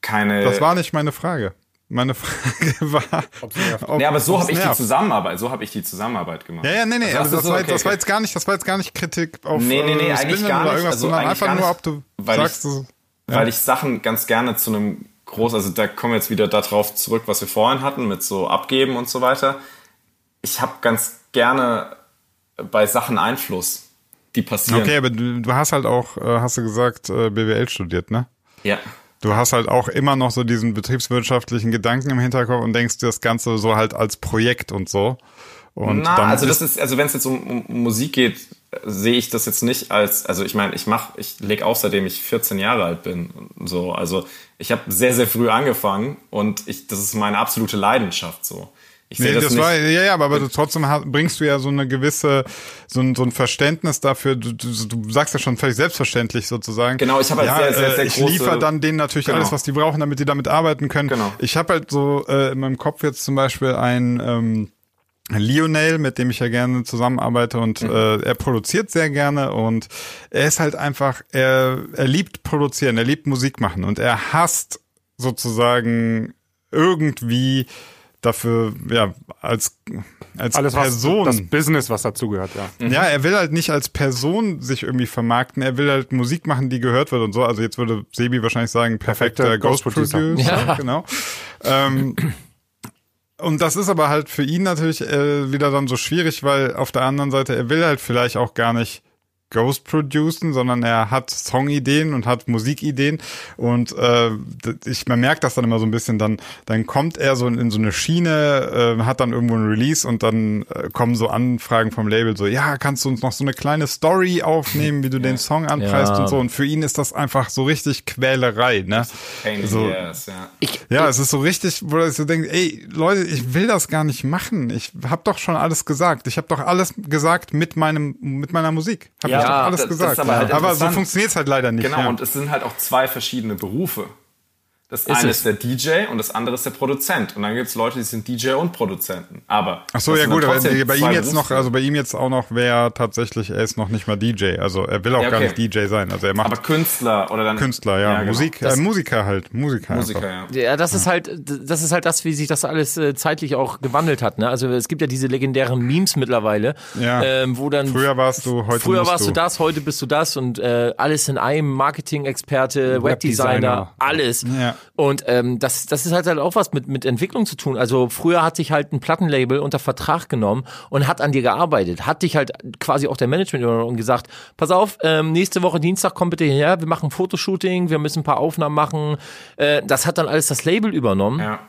keine. Das war nicht meine Frage. Meine Frage war, ob, nee, aber so habe ich die Zusammenarbeit, so habe ich die Zusammenarbeit gemacht. Ja, ja, nee, nee, also, das, so, war, okay, das war jetzt gar nicht, das war jetzt gar nicht Kritik auf nee, nee, nee, äh, eigentlich gar nicht, irgendwas, also sondern einfach nur, ob du weil sagst, ich, ja. weil ich Sachen ganz gerne zu einem groß, also da kommen wir jetzt wieder darauf zurück, was wir vorhin hatten, mit so Abgeben und so weiter. Ich habe ganz gerne bei Sachen Einfluss, die passieren. Okay, aber du, du hast halt auch, äh, hast du gesagt, äh, BWL studiert, ne? Ja. Du hast halt auch immer noch so diesen betriebswirtschaftlichen Gedanken im Hinterkopf und denkst das Ganze so halt als Projekt und so. Und Na, also das ist, also wenn es jetzt um, um Musik geht, sehe ich das jetzt nicht als, also ich meine, ich mache, ich lege auf, seitdem ich 14 Jahre alt bin. So, also ich habe sehr, sehr früh angefangen und ich, das ist meine absolute Leidenschaft so. Ich nee, das, das war, ja, ja, aber, aber du, trotzdem bringst du ja so eine gewisse, so ein, so ein Verständnis dafür, du, du, du sagst ja schon völlig selbstverständlich sozusagen. Genau, ich habe halt ja, sehr, sehr, sehr Ich liefere dann denen natürlich genau. alles, was die brauchen, damit die damit arbeiten können. Genau. Ich habe halt so äh, in meinem Kopf jetzt zum Beispiel ein, ähm, Lionel, mit dem ich ja gerne zusammenarbeite und mhm. äh, er produziert sehr gerne und er ist halt einfach, er, er liebt produzieren, er liebt Musik machen und er hasst sozusagen irgendwie dafür, ja, als, als Alles, Person. Was, das Business, was dazugehört, ja. Mhm. Ja, er will halt nicht als Person sich irgendwie vermarkten, er will halt Musik machen, die gehört wird und so. Also jetzt würde Sebi wahrscheinlich sagen, perfekter Perfekte Ghost, Ghost Producer. Ja. Genau. Ähm, und das ist aber halt für ihn natürlich äh, wieder dann so schwierig, weil auf der anderen Seite, er will halt vielleicht auch gar nicht Ghost producen, sondern er hat Songideen und hat Musikideen und äh, ich man merkt das dann immer so ein bisschen. Dann dann kommt er so in, so eine Schiene, äh, hat dann irgendwo ein Release und dann äh, kommen so Anfragen vom Label so, ja, kannst du uns noch so eine kleine Story aufnehmen, wie du den Song anpreist ja. und so. Und für ihn ist das einfach so richtig Quälerei, ne? So, yes, ja. Ich, ja, ich, es ist so richtig, wo er so denkt, ey Leute, ich will das gar nicht machen. Ich habe doch schon alles gesagt. Ich habe doch alles gesagt mit meinem mit meiner Musik. Hab ja ja, alles das, gesagt. Das aber, halt aber so funktioniert es halt leider nicht. Genau, ja. und es sind halt auch zwei verschiedene Berufe. Das ist eine es? ist der DJ und das andere ist der Produzent. Und dann gibt es Leute, die sind DJ und Produzenten. Aber. Ach so, ja gut, aber bei ihm jetzt noch, also bei ihm jetzt auch noch wäre tatsächlich, er ist noch nicht mal DJ. Also er will auch ja, okay. gar nicht DJ sein. Also er macht. Aber Künstler oder dann. Künstler, ja. ja genau. Musik, äh, Musiker halt. Musiker. Musiker, einfach. ja. Ja, das ist halt, das ist halt das, wie sich das alles äh, zeitlich auch gewandelt hat. Ne? Also es gibt ja diese legendären Memes mittlerweile, ja. ähm, wo dann. Früher warst du, heute Früher warst du das, heute bist du das und äh, alles in einem Marketing-Experte, Webdesigner, alles. Ja. Und ähm, das, das ist halt, halt auch was mit, mit Entwicklung zu tun. Also früher hat sich halt ein Plattenlabel unter Vertrag genommen und hat an dir gearbeitet, hat dich halt quasi auch der Management und gesagt, pass auf, ähm, nächste Woche Dienstag komm bitte her, wir machen Fotoshooting, wir müssen ein paar Aufnahmen machen. Äh, das hat dann alles das Label übernommen. Ja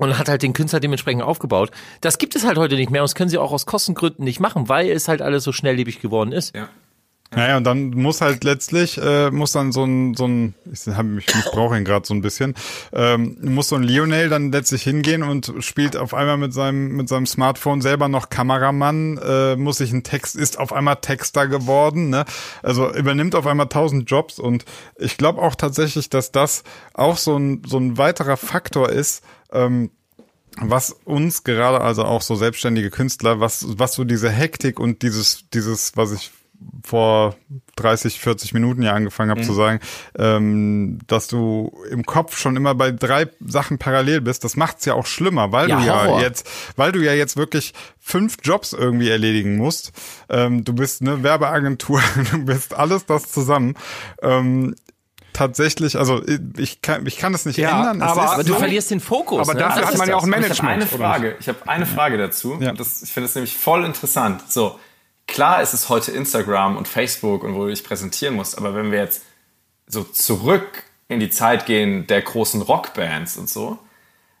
und hat halt den Künstler dementsprechend aufgebaut. Das gibt es halt heute nicht mehr und das können sie auch aus Kostengründen nicht machen, weil es halt alles so schnelllebig geworden ist. Ja. Naja, und dann muss halt letztlich, äh, muss dann so ein, so ein, ich habe mich missbrauche ihn gerade so ein bisschen, ähm, muss so ein Lionel dann letztlich hingehen und spielt auf einmal mit seinem, mit seinem Smartphone selber noch Kameramann, äh, muss sich ein Text, ist auf einmal Texter geworden, ne? Also übernimmt auf einmal tausend Jobs und ich glaube auch tatsächlich, dass das auch so ein, so ein weiterer Faktor ist, ähm, was uns gerade also auch so selbstständige Künstler, was, was so diese Hektik und dieses, dieses, was ich vor 30, 40 Minuten ja angefangen habe mhm. zu sagen, ähm, dass du im Kopf schon immer bei drei Sachen parallel bist, das macht's ja auch schlimmer, weil ja, du ja Horror. jetzt, weil du ja jetzt wirklich fünf Jobs irgendwie erledigen musst. Ähm, du bist eine Werbeagentur, du bist alles das zusammen. Ähm, tatsächlich, also ich kann, ich kann das nicht ja, ändern. Aber, aber, du verlierst den Fokus. Aber ne? dafür hat man ja auch ein Management. Ich habe eine Frage. Ich habe eine Frage dazu. Ja. Das, ich finde es nämlich voll interessant. So, klar ist es heute Instagram und Facebook und wo du dich präsentieren musst, aber wenn wir jetzt so zurück in die Zeit gehen der großen Rockbands und so,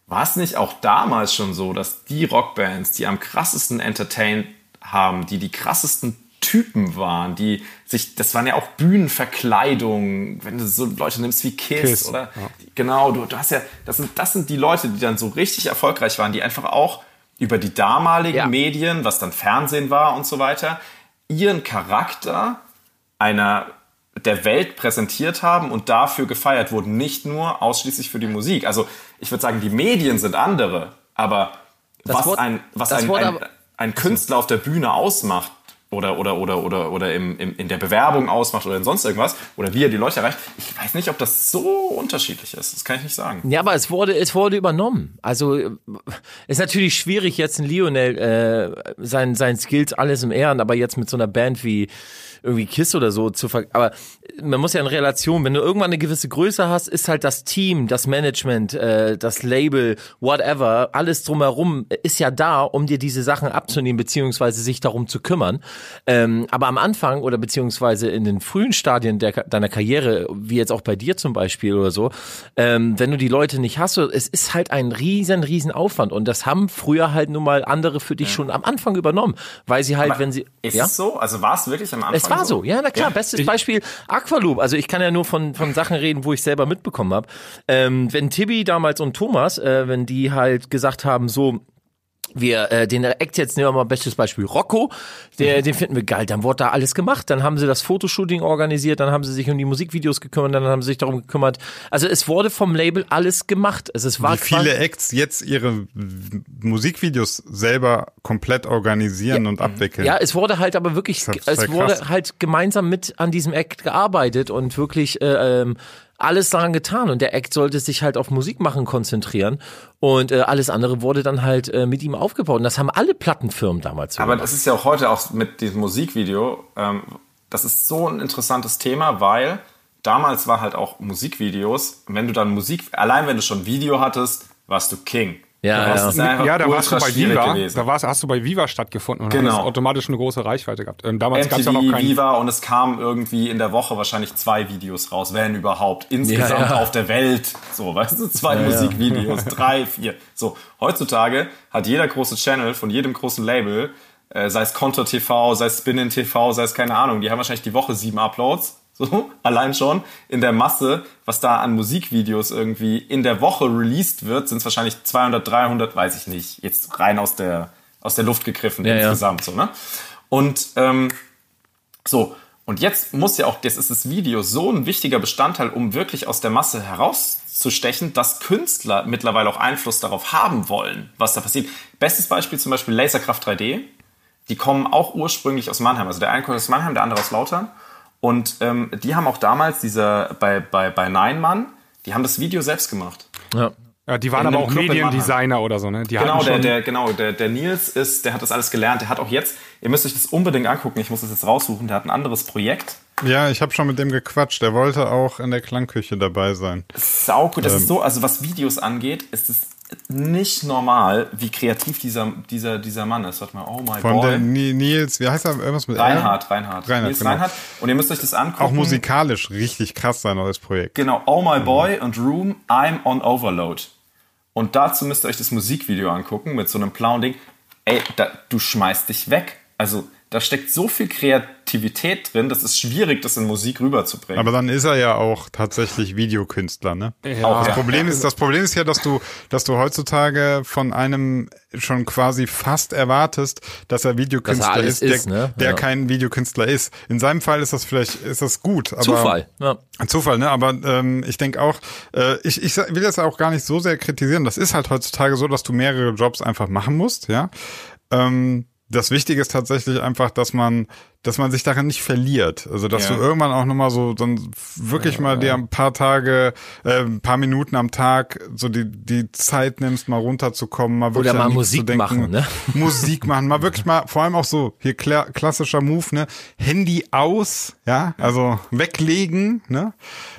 war es nicht auch damals schon so, dass die Rockbands, die am krassesten entertained haben, die die krassesten Typen waren, die sich, das waren ja auch Bühnenverkleidungen, wenn du so Leute nimmst wie Kiss, Kiss oder ja. genau, du, du hast ja, das sind, das sind die Leute, die dann so richtig erfolgreich waren, die einfach auch über die damaligen ja. Medien, was dann Fernsehen war und so weiter, ihren Charakter einer der Welt präsentiert haben und dafür gefeiert wurden, nicht nur ausschließlich für die Musik. Also ich würde sagen, die Medien sind andere, aber das was Wort, ein, was ein, ein, ein Künstler auf der Bühne ausmacht, oder oder oder oder oder im, im, in der Bewerbung ausmacht oder in sonst irgendwas oder wie er die Leute erreicht. Ich weiß nicht, ob das so unterschiedlich ist. Das kann ich nicht sagen. Ja, aber es wurde es wurde übernommen. Also ist natürlich schwierig jetzt ein Lionel äh, sein sein Skills alles im Ehren, aber jetzt mit so einer Band wie irgendwie KISS oder so zu ver aber man muss ja in Relation, wenn du irgendwann eine gewisse Größe hast, ist halt das Team, das Management, äh, das Label, whatever, alles drumherum ist ja da, um dir diese Sachen abzunehmen, beziehungsweise sich darum zu kümmern. Ähm, aber am Anfang oder beziehungsweise in den frühen Stadien der, deiner Karriere, wie jetzt auch bei dir zum Beispiel oder so, ähm, wenn du die Leute nicht hast, es ist halt ein riesen, riesen Aufwand und das haben früher halt nun mal andere für dich ja. schon am Anfang übernommen, weil sie halt, aber wenn sie... Ist ja? es so? Also war es wirklich am Anfang Es war so, so? ja, na klar, ja. bestes ich, Beispiel Aqualoop. Also ich kann ja nur von, von Sachen reden, wo ich selber mitbekommen habe. Ähm, wenn Tibi damals und Thomas, äh, wenn die halt gesagt haben, so, wir äh, den Act jetzt nehmen wir mal bestes Beispiel Rocco, der mhm. den finden wir geil, dann wurde da alles gemacht, dann haben sie das Fotoshooting organisiert, dann haben sie sich um die Musikvideos gekümmert, dann haben sie sich darum gekümmert. Also es wurde vom Label alles gemacht. Also es war Wie viele Acts jetzt ihre Musikvideos selber komplett organisieren ja, und abwickeln. Ja, es wurde halt aber wirklich es wurde halt gemeinsam mit an diesem Act gearbeitet und wirklich äh, ähm, alles daran getan und der Act sollte sich halt auf Musik machen konzentrieren und äh, alles andere wurde dann halt äh, mit ihm aufgebaut und das haben alle Plattenfirmen damals so Aber gemacht. das ist ja auch heute auch mit diesem Musikvideo, ähm, das ist so ein interessantes Thema, weil damals war halt auch Musikvideos, wenn du dann Musik, allein wenn du schon Video hattest, warst du King. Ja, ja. ja, da warst du bei Viva, gewesen. da warst, hast du bei Viva stattgefunden und genau. hast automatisch eine große Reichweite gehabt. Ähm, damals gab es ja noch keinen Viva und es kamen irgendwie in der Woche wahrscheinlich zwei Videos raus, wenn überhaupt. Insgesamt ja, ja. auf der Welt. So, weißt du, zwei Musikvideos, drei, vier. So, heutzutage hat jeder große Channel von jedem großen Label, äh, sei es Konto TV, sei es Spin TV, sei es keine Ahnung, die haben wahrscheinlich die Woche sieben Uploads so, allein schon in der Masse, was da an Musikvideos irgendwie in der Woche released wird, sind es wahrscheinlich 200, 300, weiß ich nicht, jetzt rein aus der, aus der Luft gegriffen ja, insgesamt, ja. so, ne? Und, ähm, so. Und jetzt muss ja auch, jetzt ist das Video so ein wichtiger Bestandteil, um wirklich aus der Masse herauszustechen, dass Künstler mittlerweile auch Einfluss darauf haben wollen, was da passiert. Bestes Beispiel zum Beispiel Laserkraft 3D. Die kommen auch ursprünglich aus Mannheim. Also der eine kommt aus Mannheim, der andere aus Lautern. Und ähm, die haben auch damals dieser bei bei bei Nein Mann, die haben das Video selbst gemacht. Ja. Ja, die waren aber auch Mediendesigner oder so, ne? Die genau, der, der, genau, der, der Nils ist, der hat das alles gelernt. Der hat auch jetzt, ihr müsst euch das unbedingt angucken, ich muss das jetzt raussuchen, der hat ein anderes Projekt. Ja, ich habe schon mit dem gequatscht. Der wollte auch in der Klangküche dabei sein. Sau gut. Das ähm. ist so, also was Videos angeht, ist es nicht normal, wie kreativ dieser, dieser, dieser Mann ist. Warte mal, oh my Von boy. Der Nils, wie heißt er? Irgendwas mit Reinhard, Reinhard. Reinhard, Nils genau. Reinhard. Und ihr müsst euch das angucken. Auch musikalisch richtig krass sein neues Projekt. Genau, Oh My Boy mhm. und Room, I'm on Overload. Und dazu müsst ihr euch das Musikvideo angucken mit so einem blauen Ding. Ey, da, du schmeißt dich weg. Also, da steckt so viel Kreativität drin, das ist schwierig, das in Musik rüberzubringen. Aber dann ist er ja auch tatsächlich Videokünstler, ne? Ja. Auch das Problem ist, das Problem ist ja, dass du, dass du heutzutage von einem schon quasi fast erwartest, dass er Videokünstler dass er ist, ist, der, ne? der kein Videokünstler ist. In seinem Fall ist das vielleicht, ist das gut, aber Zufall, ja. Zufall, ne? Aber ähm, ich denke auch, äh, ich, ich will das auch gar nicht so sehr kritisieren. Das ist halt heutzutage so, dass du mehrere Jobs einfach machen musst, ja. Ähm, das Wichtige ist tatsächlich einfach, dass man dass man sich daran nicht verliert. Also dass ja. du irgendwann auch nochmal so dann wirklich ja, mal dir ein paar Tage, äh, ein paar Minuten am Tag so die, die Zeit nimmst, mal runterzukommen, mal wirklich Oder mal Musik denken, machen, ne? Musik machen, mal wirklich mal, vor allem auch so, hier klassischer Move, ne? Handy aus, ja, also weglegen, ne?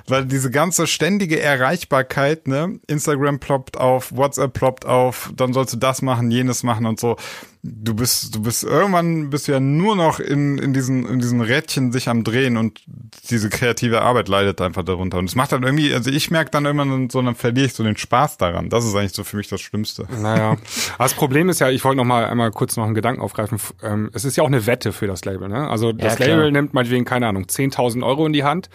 Weil diese ganze ständige Erreichbarkeit, ne? Instagram ploppt auf, WhatsApp ploppt auf, dann sollst du das machen, jenes machen und so du bist, du bist irgendwann bist du ja nur noch in, in diesen, in diesen Rädchen sich am Drehen und diese kreative Arbeit leidet einfach darunter. Und es macht dann irgendwie, also ich merke dann irgendwann so, dann verliere ich so den Spaß daran. Das ist eigentlich so für mich das Schlimmste. Naja. das Problem ist ja, ich wollte noch mal einmal kurz noch einen Gedanken aufgreifen. Ähm, es ist ja auch eine Wette für das Label, ne? Also das ja, Label nimmt meinetwegen, keine Ahnung, 10.000 Euro in die Hand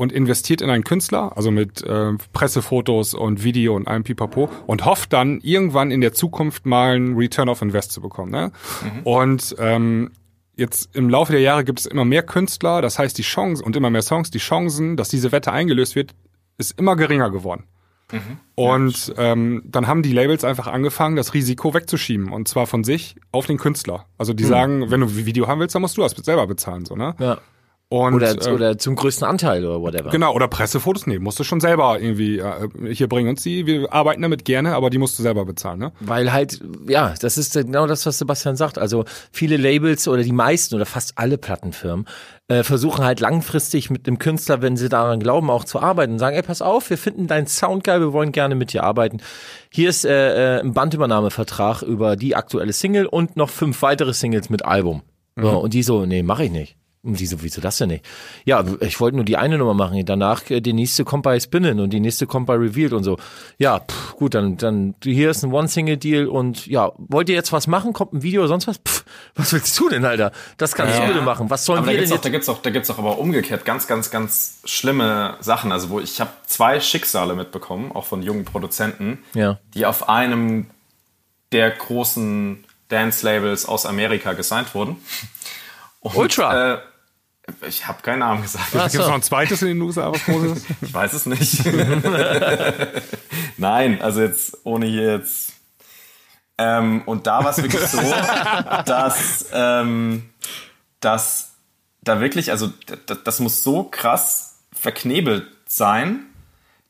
und investiert in einen Künstler, also mit äh, Pressefotos und Video und allem Pipapo und hofft dann irgendwann in der Zukunft mal einen Return of Invest zu bekommen. Ne? Mhm. Und ähm, jetzt im Laufe der Jahre gibt es immer mehr Künstler, das heißt die Chance und immer mehr Songs, die Chancen, dass diese Wette eingelöst wird, ist immer geringer geworden. Mhm. Und ähm, dann haben die Labels einfach angefangen, das Risiko wegzuschieben und zwar von sich auf den Künstler. Also die mhm. sagen, wenn du Video haben willst, dann musst du das selber bezahlen, so ne? Ja. Und, oder, äh, oder zum größten Anteil oder whatever. Genau, oder Pressefotos, nee, musst du schon selber irgendwie, äh, hier bringen uns die, wir arbeiten damit gerne, aber die musst du selber bezahlen, ne? Weil halt, ja, das ist genau das, was Sebastian sagt. Also viele Labels oder die meisten oder fast alle Plattenfirmen äh, versuchen halt langfristig mit dem Künstler, wenn sie daran glauben, auch zu arbeiten und sagen, ey, pass auf, wir finden deinen Sound geil, wir wollen gerne mit dir arbeiten. Hier ist äh, äh, ein Bandübernahmevertrag über die aktuelle Single und noch fünf weitere Singles mit Album. Mhm. So, und die so, nee, mache ich nicht. Und die so, wieso das denn nicht? Ja, ich wollte nur die eine Nummer machen. Danach, äh, die nächste kommt bei Spinnen und die nächste kommt bei Revealed und so. Ja, pff, gut, dann, dann, hier ist ein One-Single-Deal und ja, wollt ihr jetzt was machen? Kommt ein Video oder sonst was? Pff, was willst du denn, Alter? Das kannst ja. du bitte machen. Was sollen aber wir da denn jetzt? da gibt's auch, da gibt's auch aber umgekehrt ganz, ganz, ganz schlimme Sachen. Also, wo ich habe zwei Schicksale mitbekommen, auch von jungen Produzenten, ja. die auf einem der großen Dance-Labels aus Amerika gesigned wurden. Und, Ultra. Äh, ich habe keinen Namen gesagt. Gibt es noch ein zweites in den USA, was groß ist? ich weiß es nicht. Nein, also jetzt ohne hier jetzt. Ähm, und da war es wirklich so, dass, ähm, dass da wirklich, also das muss so krass verknebelt sein,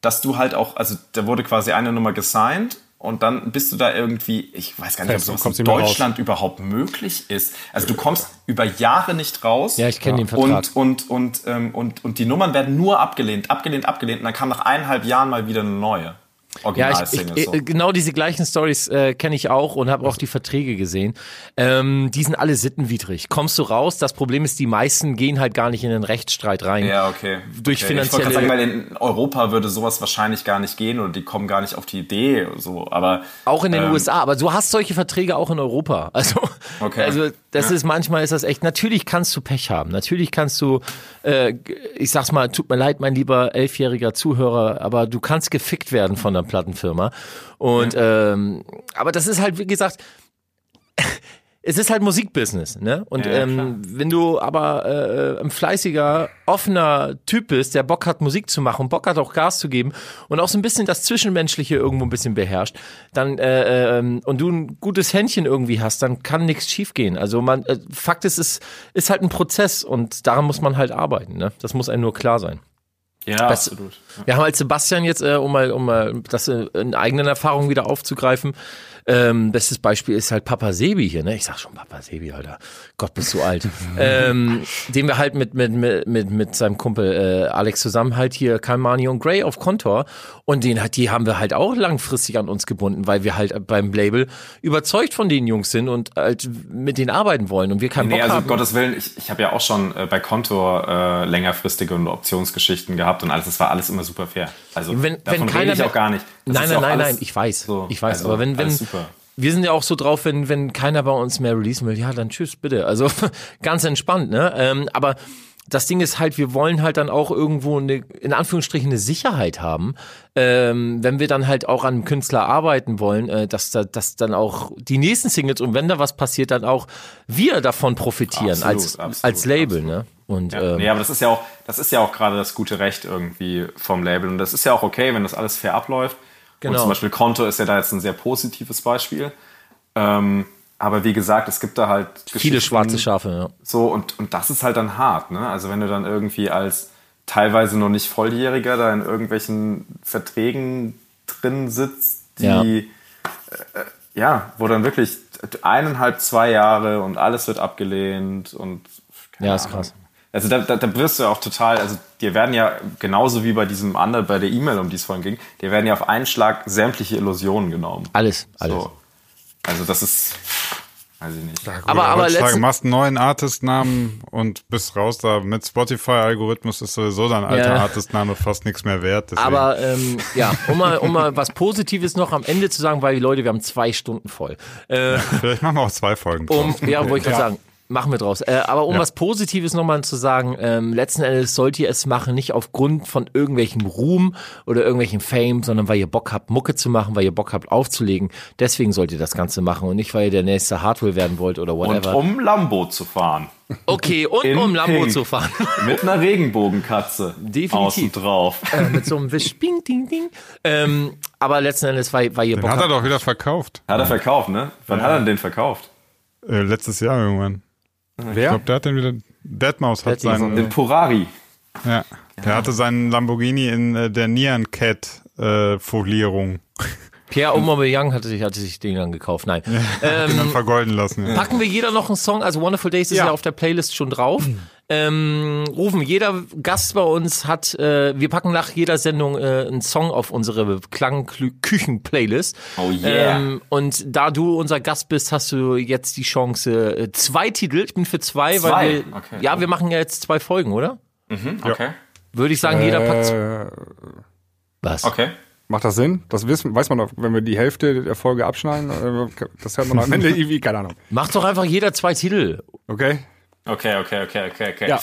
dass du halt auch, also da wurde quasi eine Nummer gesigned und dann bist du da irgendwie, ich weiß gar nicht, ob sowas in Deutschland überhaupt möglich ist. Also du kommst über Jahre nicht raus. Ja, ich kenne ja. den Vertrag. Und, und, und, ähm, und, und die Nummern werden nur abgelehnt, abgelehnt, abgelehnt. Und dann kam nach eineinhalb Jahren mal wieder eine neue. Ja, ich, ich, so. genau diese gleichen Stories äh, kenne ich auch und habe auch die Verträge gesehen. Ähm, die sind alle sittenwidrig. Kommst du raus? Das Problem ist, die meisten gehen halt gar nicht in den Rechtsstreit rein. Ja, okay. Durch okay. finanzielle. Ich wollte sagen, weil in Europa würde sowas wahrscheinlich gar nicht gehen oder die kommen gar nicht auf die Idee. So, aber auch in den ähm, USA. Aber du hast solche Verträge auch in Europa. Also, okay. also das ja. ist manchmal ist das echt. Natürlich kannst du Pech haben. Natürlich kannst du, äh, ich sag's mal, tut mir leid, mein lieber elfjähriger Zuhörer, aber du kannst gefickt werden von der Plattenfirma. Und ja. ähm, aber das ist halt, wie gesagt, es ist halt Musikbusiness, ne? Und ja, ähm, wenn du aber äh, ein fleißiger, offener Typ bist, der Bock hat, Musik zu machen, Bock hat auch Gas zu geben und auch so ein bisschen das Zwischenmenschliche irgendwo ein bisschen beherrscht, dann äh, äh, und du ein gutes Händchen irgendwie hast, dann kann nichts schiefgehen. Also man, äh, Fakt ist, es ist halt ein Prozess und daran muss man halt arbeiten, ne? Das muss einem nur klar sein. Ja, das, absolut. Ja. Wir haben als Sebastian jetzt, äh, um mal, um mal das äh, in eigenen Erfahrungen wieder aufzugreifen, ähm, bestes Beispiel ist halt Papa Sebi hier, ne? Ich sag schon Papa Sebi, Alter. Gott, bist du alt. ähm, den wir halt mit, mit, mit, mit, mit seinem Kumpel äh, Alex zusammen halt hier Kalmani und Gray auf Kontor. Und den hat, die haben wir halt auch langfristig an uns gebunden, weil wir halt beim Label überzeugt von den Jungs sind und halt mit denen arbeiten wollen. Und wir keinen nee, Bock also haben. Gottes Willen, ich, ich habe ja auch schon äh, bei Kontor äh, längerfristige und Optionsgeschichten gehabt und alles, das war alles immer super fair. Also wenn, davon wenn keiner rede ich auch gar nicht. Das nein, nein, nein, nein, ich weiß. So, ich weiß. Also, aber wenn, wenn, wir sind ja auch so drauf, wenn, wenn keiner bei uns mehr releasen will, ja, dann tschüss, bitte. Also ganz entspannt, ne? Ähm, aber das Ding ist halt, wir wollen halt dann auch irgendwo eine, in Anführungsstrichen eine Sicherheit haben, ähm, wenn wir dann halt auch an einem Künstler arbeiten wollen, äh, dass da, dass dann auch die nächsten Singles und wenn da was passiert, dann auch wir davon profitieren absolut, als absolut, als Label, absolut. ne? Und ja, ähm, nee, aber das ist ja auch, das ist ja auch gerade das gute Recht irgendwie vom Label und das ist ja auch okay, wenn das alles fair abläuft. Genau. Und zum Beispiel Konto ist ja da jetzt ein sehr positives Beispiel. Ähm, aber wie gesagt, es gibt da halt Viele schwarze Schafe, ja. So, und, und das ist halt dann hart, ne? Also wenn du dann irgendwie als teilweise noch nicht Volljähriger da in irgendwelchen Verträgen drin sitzt, die Ja. äh, ja, wo dann wirklich eineinhalb, zwei Jahre und alles wird abgelehnt und keine Ja, ist Ahnung. krass. Also da, da, da wirst du auch total, also dir werden ja genauso wie bei diesem anderen, bei der E-Mail, um die es vorhin ging, dir werden ja auf einen Schlag sämtliche Illusionen genommen. Alles, alles. So. Also das ist, weiß ich nicht. Aber- aber heutzutage letzten- machst einen neuen Artistnamen und bist raus da. Mit Spotify-Algorithmus ist sowieso dein alter Ja. Artistname fast nichts mehr wert. deswegen- Aber ähm, ja, um mal, um mal was Positives noch am Ende zu sagen, weil Leute, wir haben zwei Stunden voll. Äh, Vielleicht machen wir auch zwei Folgen. um, ja, wollte ich gerade sagen. Machen wir draus. Äh, aber um was Positives nochmal zu sagen, ähm, letzten Endes sollt ihr es machen, nicht aufgrund von irgendwelchem Ruhm oder irgendwelchem Fame, sondern weil ihr Bock habt, Mucke zu machen, weil ihr Bock habt, aufzulegen. Deswegen sollt ihr das Ganze machen und nicht, weil ihr der nächste Hardware werden wollt oder Und whatever. um Lambo zu fahren. okay, und in um Lambo Pink. zu fahren. Mit einer Regenbogenkatze. Definitiv. Außen drauf. äh, mit so einem Wisch, bing, ding, ding. Ähm, aber letzten Endes, weil, weil ihr Den Bock hat er doch wieder verkauft. Hat er verkauft, ne? Wann hat er den verkauft? Äh, letztes Jahr irgendwann. Ich Wer? glaube, der hat den wieder. Deadmaus hat seinen. Den Purari. Ja, der hatte seinen Lamborghini in äh, der Nyan Cat äh, Folierung. Pierre Aubameyang hatte sich, hatte sich den dann gekauft. Nein. Den Ähm, dann vergolden lassen. Ja. packen wir jeder noch einen Song? Also Wonderful Days ist ja, Ja. auf der Playlist schon drauf. Ähm, rufen, jeder Gast bei uns hat, äh, wir packen nach jeder Sendung äh, einen Song auf unsere Klangküchen-Playlist. Oh yeah. Ähm, und da du unser Gast bist, hast du jetzt die Chance, äh, zwei Titel, ich bin für zwei, Zwei? weil wir, Okay. ja, wir machen ja jetzt zwei Folgen, oder? Okay. Würde ich sagen, jeder packt. Äh, Was? Okay. macht das Sinn? Das wissen, weiß man doch, wenn wir die Hälfte der Folge abschneiden. äh, Das hört man am Ende irgendwie, keine Ahnung. Macht doch einfach jeder zwei Titel. Okay? Okay, okay, okay, okay, okay. Ja.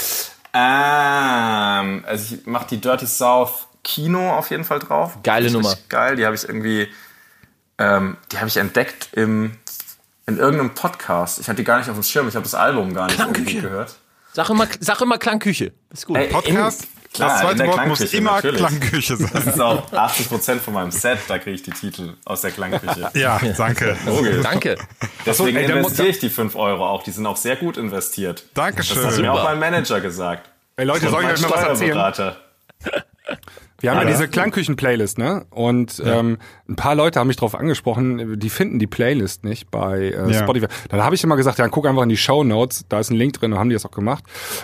Ähm, also ich mach die Dirty South Kino auf jeden Fall drauf. Geile Nummer. Geil, die habe ich irgendwie, ähm, die habe ich entdeckt im, in irgendeinem Podcast. Ich hatte die gar nicht auf dem Schirm, ich habe das Album gar nicht irgendwie Klangküche. gehört. Sag immer, sag immer Klangküche. Ist gut. Ey, Podcast? Klar, das in zweite der Wort muss Klangküche, immer natürlich. Klangküche Das sein. ist auch 80% von meinem Set, da kriege ich die Titel aus der Klangküche. Ja, danke. Logisch. Danke. Deswegen ey, investiere ich die 5 Euro auch. Die sind auch sehr gut investiert. Das hat Dankeschön. mir auch mein Manager gesagt. Ey Leute, soll ich euch mal was erzählen? Wir haben ja, Ja. diese Klangküchen-Playlist, ne? Und ähm, ein paar Leute haben mich drauf angesprochen, die finden die Playlist nicht bei äh, Ja. Spotify. Dann habe ich immer gesagt, ja, guck einfach in die Show Notes, da ist ein Link drin, dann haben die das auch gemacht.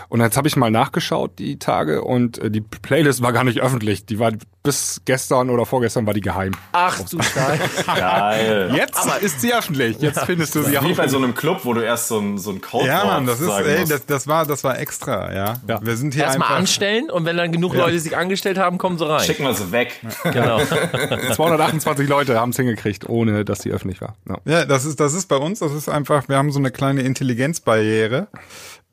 Und jetzt habe ich mal nachgeschaut die Tage und äh, die Playlist war gar nicht öffentlich. Die war bis gestern oder vorgestern war die geheim. Ach du Scheiße. Geil. Jetzt ist sie öffentlich. Jetzt findest du sie Wie bei auch. so einem Club, wo du erst so ein, so ein Code Ja, Mann, das ist, ey, das, das war, das war extra, ja. Ja. Wir sind hier Erstmal einfach. anstellen und wenn dann genug Leute sich angestellt haben, kommen sie rein. Schicken wir sie weg. Genau. 228 Leute haben es hingekriegt, ohne dass sie öffentlich war. Ja. Ja, das ist, das ist bei uns, das ist einfach, wir haben so eine kleine Intelligenzbarriere.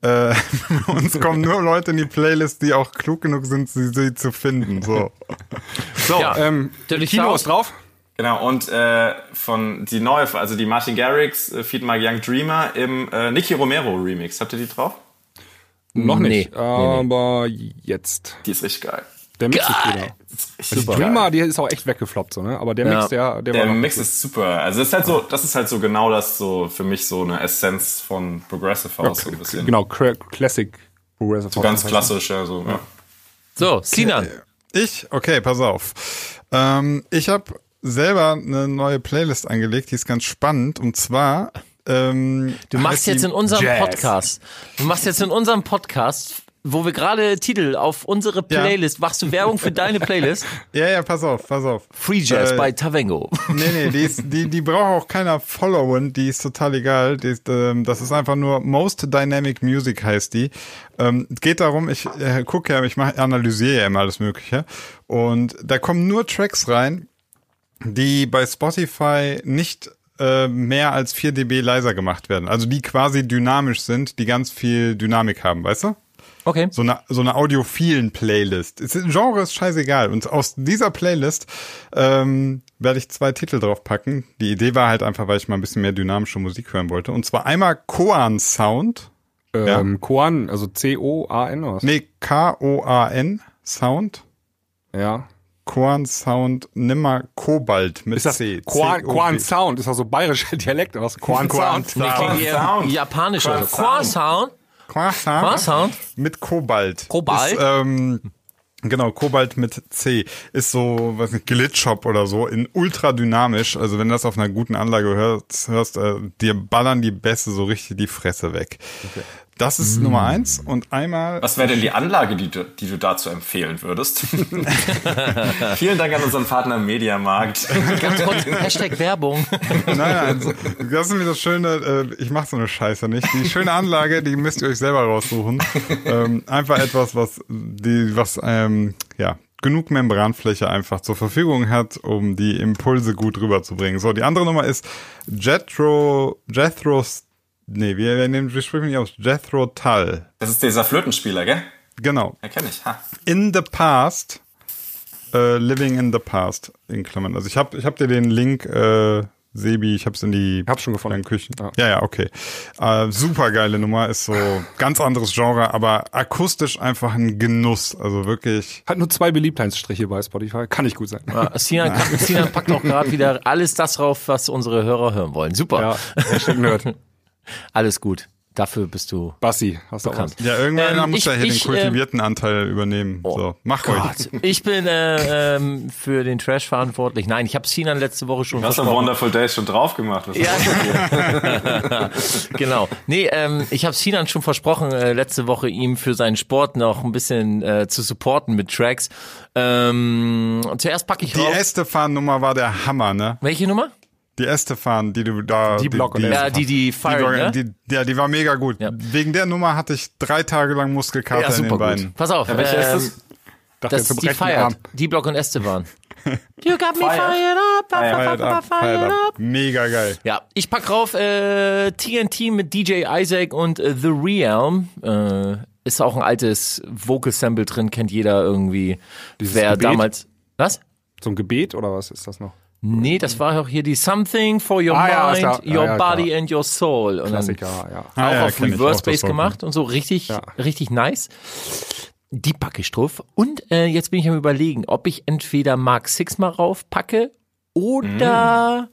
Äh, uns kommen nur Leute in die Playlist, die auch klug genug sind, sie, sie zu finden. So. So, Ja. ähm, Kino ist drauf. Genau, und äh, von die neue, also die Martin Garrix, äh, Feed My Young Dreamer im äh, Nicky Romero Remix. Habt ihr die drauf? Noch Nee. nicht, Nee, nee. aber jetzt. Die ist richtig geil. Der Mix ist Geil. wieder. Richtig Die Dreamer, die ist auch echt weggefloppt, so, ne? Aber der Ja. Mix, der, der, Der war Mix gut. ist super. Also das ist halt so, das ist halt so genau das so für mich so eine Essenz von Progressive House so ein bisschen. Genau, Classic Progressive So ganz House. klassisch, ja so. Ja. So, Sinan. Ich? Okay, pass auf. Ähm, ich habe selber eine neue Playlist angelegt, die ist ganz spannend. Und zwar. Ähm, Du machst jetzt in unserem Jazz. Podcast, du machst jetzt in unserem Podcast, wo wir gerade Titel auf unsere Ja. Playlist, machst du Werbung für deine Playlist? Ja, ja, pass auf, pass auf. Free Jazz Äh, bei Tavengo. Nee, nee, die, ist, die, die braucht auch keiner followen, die ist total egal. Die ist, ähm, das ist einfach nur Most Dynamic Music heißt die. Ähm, es geht darum, ich äh, gucke ja, ich mach, analysiere ja immer alles Mögliche. Und da kommen nur Tracks rein, die bei Spotify nicht äh, mehr als 4 dB leiser gemacht werden. Also die quasi dynamisch sind, die ganz viel Dynamik haben, weißt du? Okay. so eine, so eine audiophilen Playlist. Es ist, Genre ist scheißegal. Und aus dieser Playlist ähm, werde ich zwei Titel draufpacken. Die Idee war halt einfach, weil ich mal ein bisschen mehr dynamische Musik hören wollte. Und zwar einmal Koan Sound. Ähm, Koan, also C-O-A-N oder was? Nee, K-O-A-N Sound. Ja. Quan Sound Nimmer Kobalt mit Ist das C. C-O-B. Quan Sound? Ist das so bayerischer Dialekt oder was? Quan Sound. Eher Sound. japanisch oder so. Croissant. Croissant. mit Kobalt. Kobalt? Ist, ähm, Genau, Kobalt mit C ist so, weiß nicht, Glitchhop oder so, in ultra dynamisch. Also wenn du das auf einer guten Anlage hörst, hörst äh, dir ballern die Bässe so richtig die Fresse weg. Das ist Nummer eins. Und einmal Was wäre denn die Anlage, die du, die du dazu empfehlen würdest? Vielen Dank an unseren Partner Mediamarkt. Ganz kurz, Hashtag Werbung. Nein, nein, so- das ist nämlich das Schöne, äh, ich mache so eine Scheiße nicht. Die schöne Anlage, die müsst ihr euch selber raussuchen. Ähm, einfach etwas, was die, was ähm, ja genug Membranfläche einfach zur Verfügung hat, um die Impulse gut rüberzubringen. So, die andere Nummer ist Jethro, Jethro's, nee, wir, wir, nehmen, wir sprechen nicht aus, Jethro Tull. Das ist dieser Flötenspieler, gell? Genau. Ja, kenn ich. Ha. In the past, äh, living in the past, in Klammern. Also ich habe ich hab dir den Link, äh, Sebi, ich hab's in die Hab's schon gefunden. Küchen. Ja. Ja, ja, okay. Äh, super geile Nummer, ist so ganz anderes Genre, aber akustisch einfach ein Genuss. Also wirklich. Hat nur zwei Beliebtheitsstriche bei Spotify. Kann nicht gut sein. Ja, Sinan, Sinan packt auch gerade wieder alles das drauf, was unsere Hörer hören wollen. Super. Ja, Nerd. Alles gut. Dafür bist du Bassi, hast du auch bekannt. was? Ja, irgendwann Ähm, muss ich- er hier ich, den kultivierten Anteil übernehmen. so, mach. Gott, ich bin äh, ähm, für den Trash verantwortlich. Nein, ich habe Sinan letzte Woche schon Du hast versprochen. Wonderful Day schon drauf gemacht. Was Ja. genau. Nee, ähm, ich habe Sinan schon versprochen, äh, letzte Woche ihm für seinen Sport noch ein bisschen äh, zu supporten mit Tracks. Ähm, zuerst packe ich Die rauf. Estefan-Nummer war der Hammer, ne? Welche Nummer? Die Estefan, die du da. Die Block und Ja, die, die Die, Fire, war, ne? die, ja, die war mega gut. Ja. Wegen der Nummer hatte ich drei Tage lang Muskelkater ja, in den super Beinen. gut. Pass auf, Ja, welche ähm, ist das? Dachte das ist die Fired. Arm. Die Block und Esteban. You got me Fired. fired up, Fired Feiert ab, feiert ab. Mega geil. Ja, ich pack drauf äh, TNT mit DJ Isaac und äh, The Realm. Äh, ist auch ein altes Vocal Sample drin, kennt jeder irgendwie. Dieses Wer Gebet? damals. Was? Zum Gebet oder was ist das noch? Nee, das war auch hier die Something for your Ah, mind, ja, your ja, body klar. and your soul. Und dann Klassiker, ja. Ah, auch ja, auf Reverse Bass gemacht und so richtig, Ja. richtig nice. Die packe ich drauf. Und äh, jetzt bin ich am überlegen, ob ich entweder Mark Sixma raufpacke oder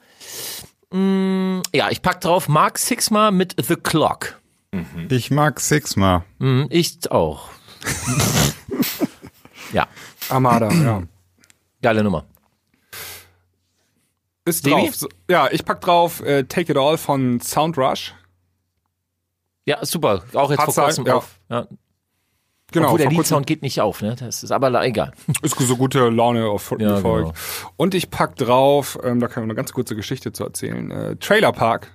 mh, ja, ich pack drauf Mark Sixma mit The Clock. Ich mag Sixma. Mhm, ich auch. ja, Armada, ja. geile Nummer. Ist Sebi? drauf. Ja, ich pack drauf äh, Take It All von Soundrush. Ja, super. Auch jetzt Hat's vor kurzem ja. auf. Ja. Genau, Obwohl der Leadsound geht nicht auf, ne? Das ist aber egal. ist so gute Laune auf Ja, Erfolg. genau. Und ich pack drauf, ähm, da kann ich eine ganz kurze Geschichte zu erzählen. Äh, Trailer Park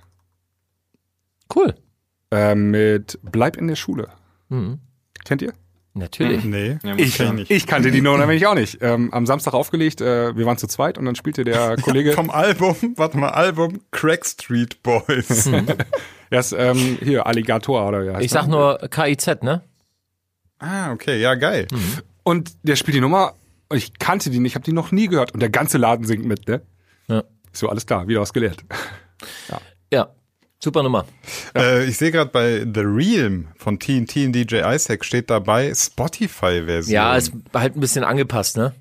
Cool. äh, mit Bleib in der Schule. Mhm. Kennt ihr? Natürlich. Nee, Ja, Ich, kenn ich nicht. ich kannte die Nummer nämlich auch nicht. Ähm, am Samstag aufgelegt, äh, wir waren zu zweit und dann spielte der Kollege, Vom Album, warte mal, Album Crack Street Boys. der ist ähm, hier Alligator oder wie heißt Ich sag der? nur KIZ, ne? ah, okay, ja, geil. Und der spielt die Nummer und ich kannte die nicht, ich habe die noch nie gehört und der ganze Laden singt mit, ne? Ja. So, alles klar, wieder was gelernt. Ja. Super Nummer. Äh, ich sehe gerade bei The Realm von TNT und DJ Isaac steht dabei Spotify-Version. Ja, ist halt ein bisschen angepasst, ne?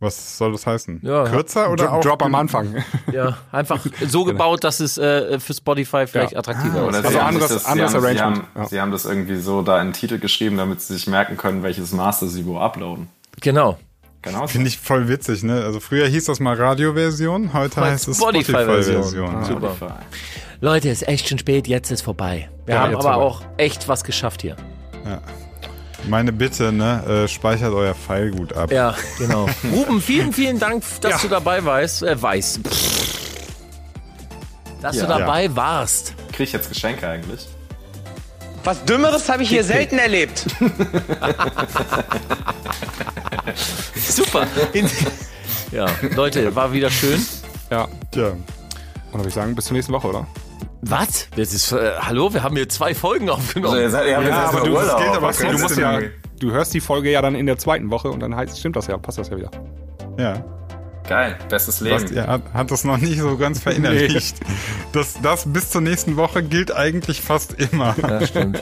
Was soll das heißen? Ja. Kürzer oder Drop, auch? Drop am Anfang. Ja, einfach so gebaut, dass es äh, für Spotify vielleicht Ja. attraktiver Oder ist. Also sie haben anderes- das, sie anderes haben, sie, Arrangement, haben, ja. sie haben das irgendwie so da in den Titel geschrieben, damit sie sich merken können, welches Master sie wo uploaden. Genau. Genau. Finde ich voll witzig, ne? Also früher hieß das mal Radioversion, heute Mal heißt es Spotify-Version. Spotify-Version. Ah. Super. Spotify. Leute, ist echt schon spät, jetzt ist vorbei. Wir Ja, haben aber vorbei. auch echt was geschafft hier. Meine Bitte, ne? Äh, speichert euer Pfeil gut ab. Ja, genau. Ruben, vielen, vielen Dank, dass Ja. du dabei warst. Äh, weißt. Dass Ja. du dabei warst. Krieg ich jetzt Geschenke eigentlich? Was Dümmeres habe ich hier selten erlebt. Super. Ja, Leute, war wieder schön. Ja. Tja. Und dann würde ich sagen, bis zur nächsten Woche, oder? Was? Das ist, äh, hallo, wir haben hier zwei Folgen aufgenommen. Also ihr seid, ihr habt jetzt Ja, erstmal aber du- das aber musst ja, du hörst die Folge ja dann in der zweiten Woche und dann heißt, stimmt das ja, passt das ja wieder. Ja. Geil, bestes Leben. Basti hat, hat das noch nicht so ganz verinnerlicht. Das, das bis zur nächsten Woche gilt eigentlich fast immer. Ja, stimmt.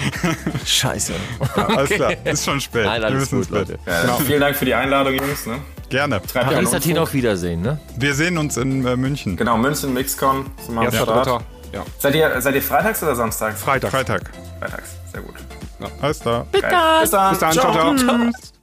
Scheiße. Ja, alles klar, ist schon spät. Nein, Wir alles müssen ins gut, Bett. Leute. Ja, Vielen Dank für die Einladung, Jungs. Ne? Gerne. Treibt ja Paris einen Athen auf Wiedersehen, ne? Wir sehen uns in äh, München. Genau, München, Mixcon. Wir Erster, dritter. Ja. Seid ihr, seid ihr freitags oder samstags? Freitag. Freitag. Freitags, sehr gut. Alles klar. Geil. Bis dann. Bis dann, ciao, ciao. Ciao.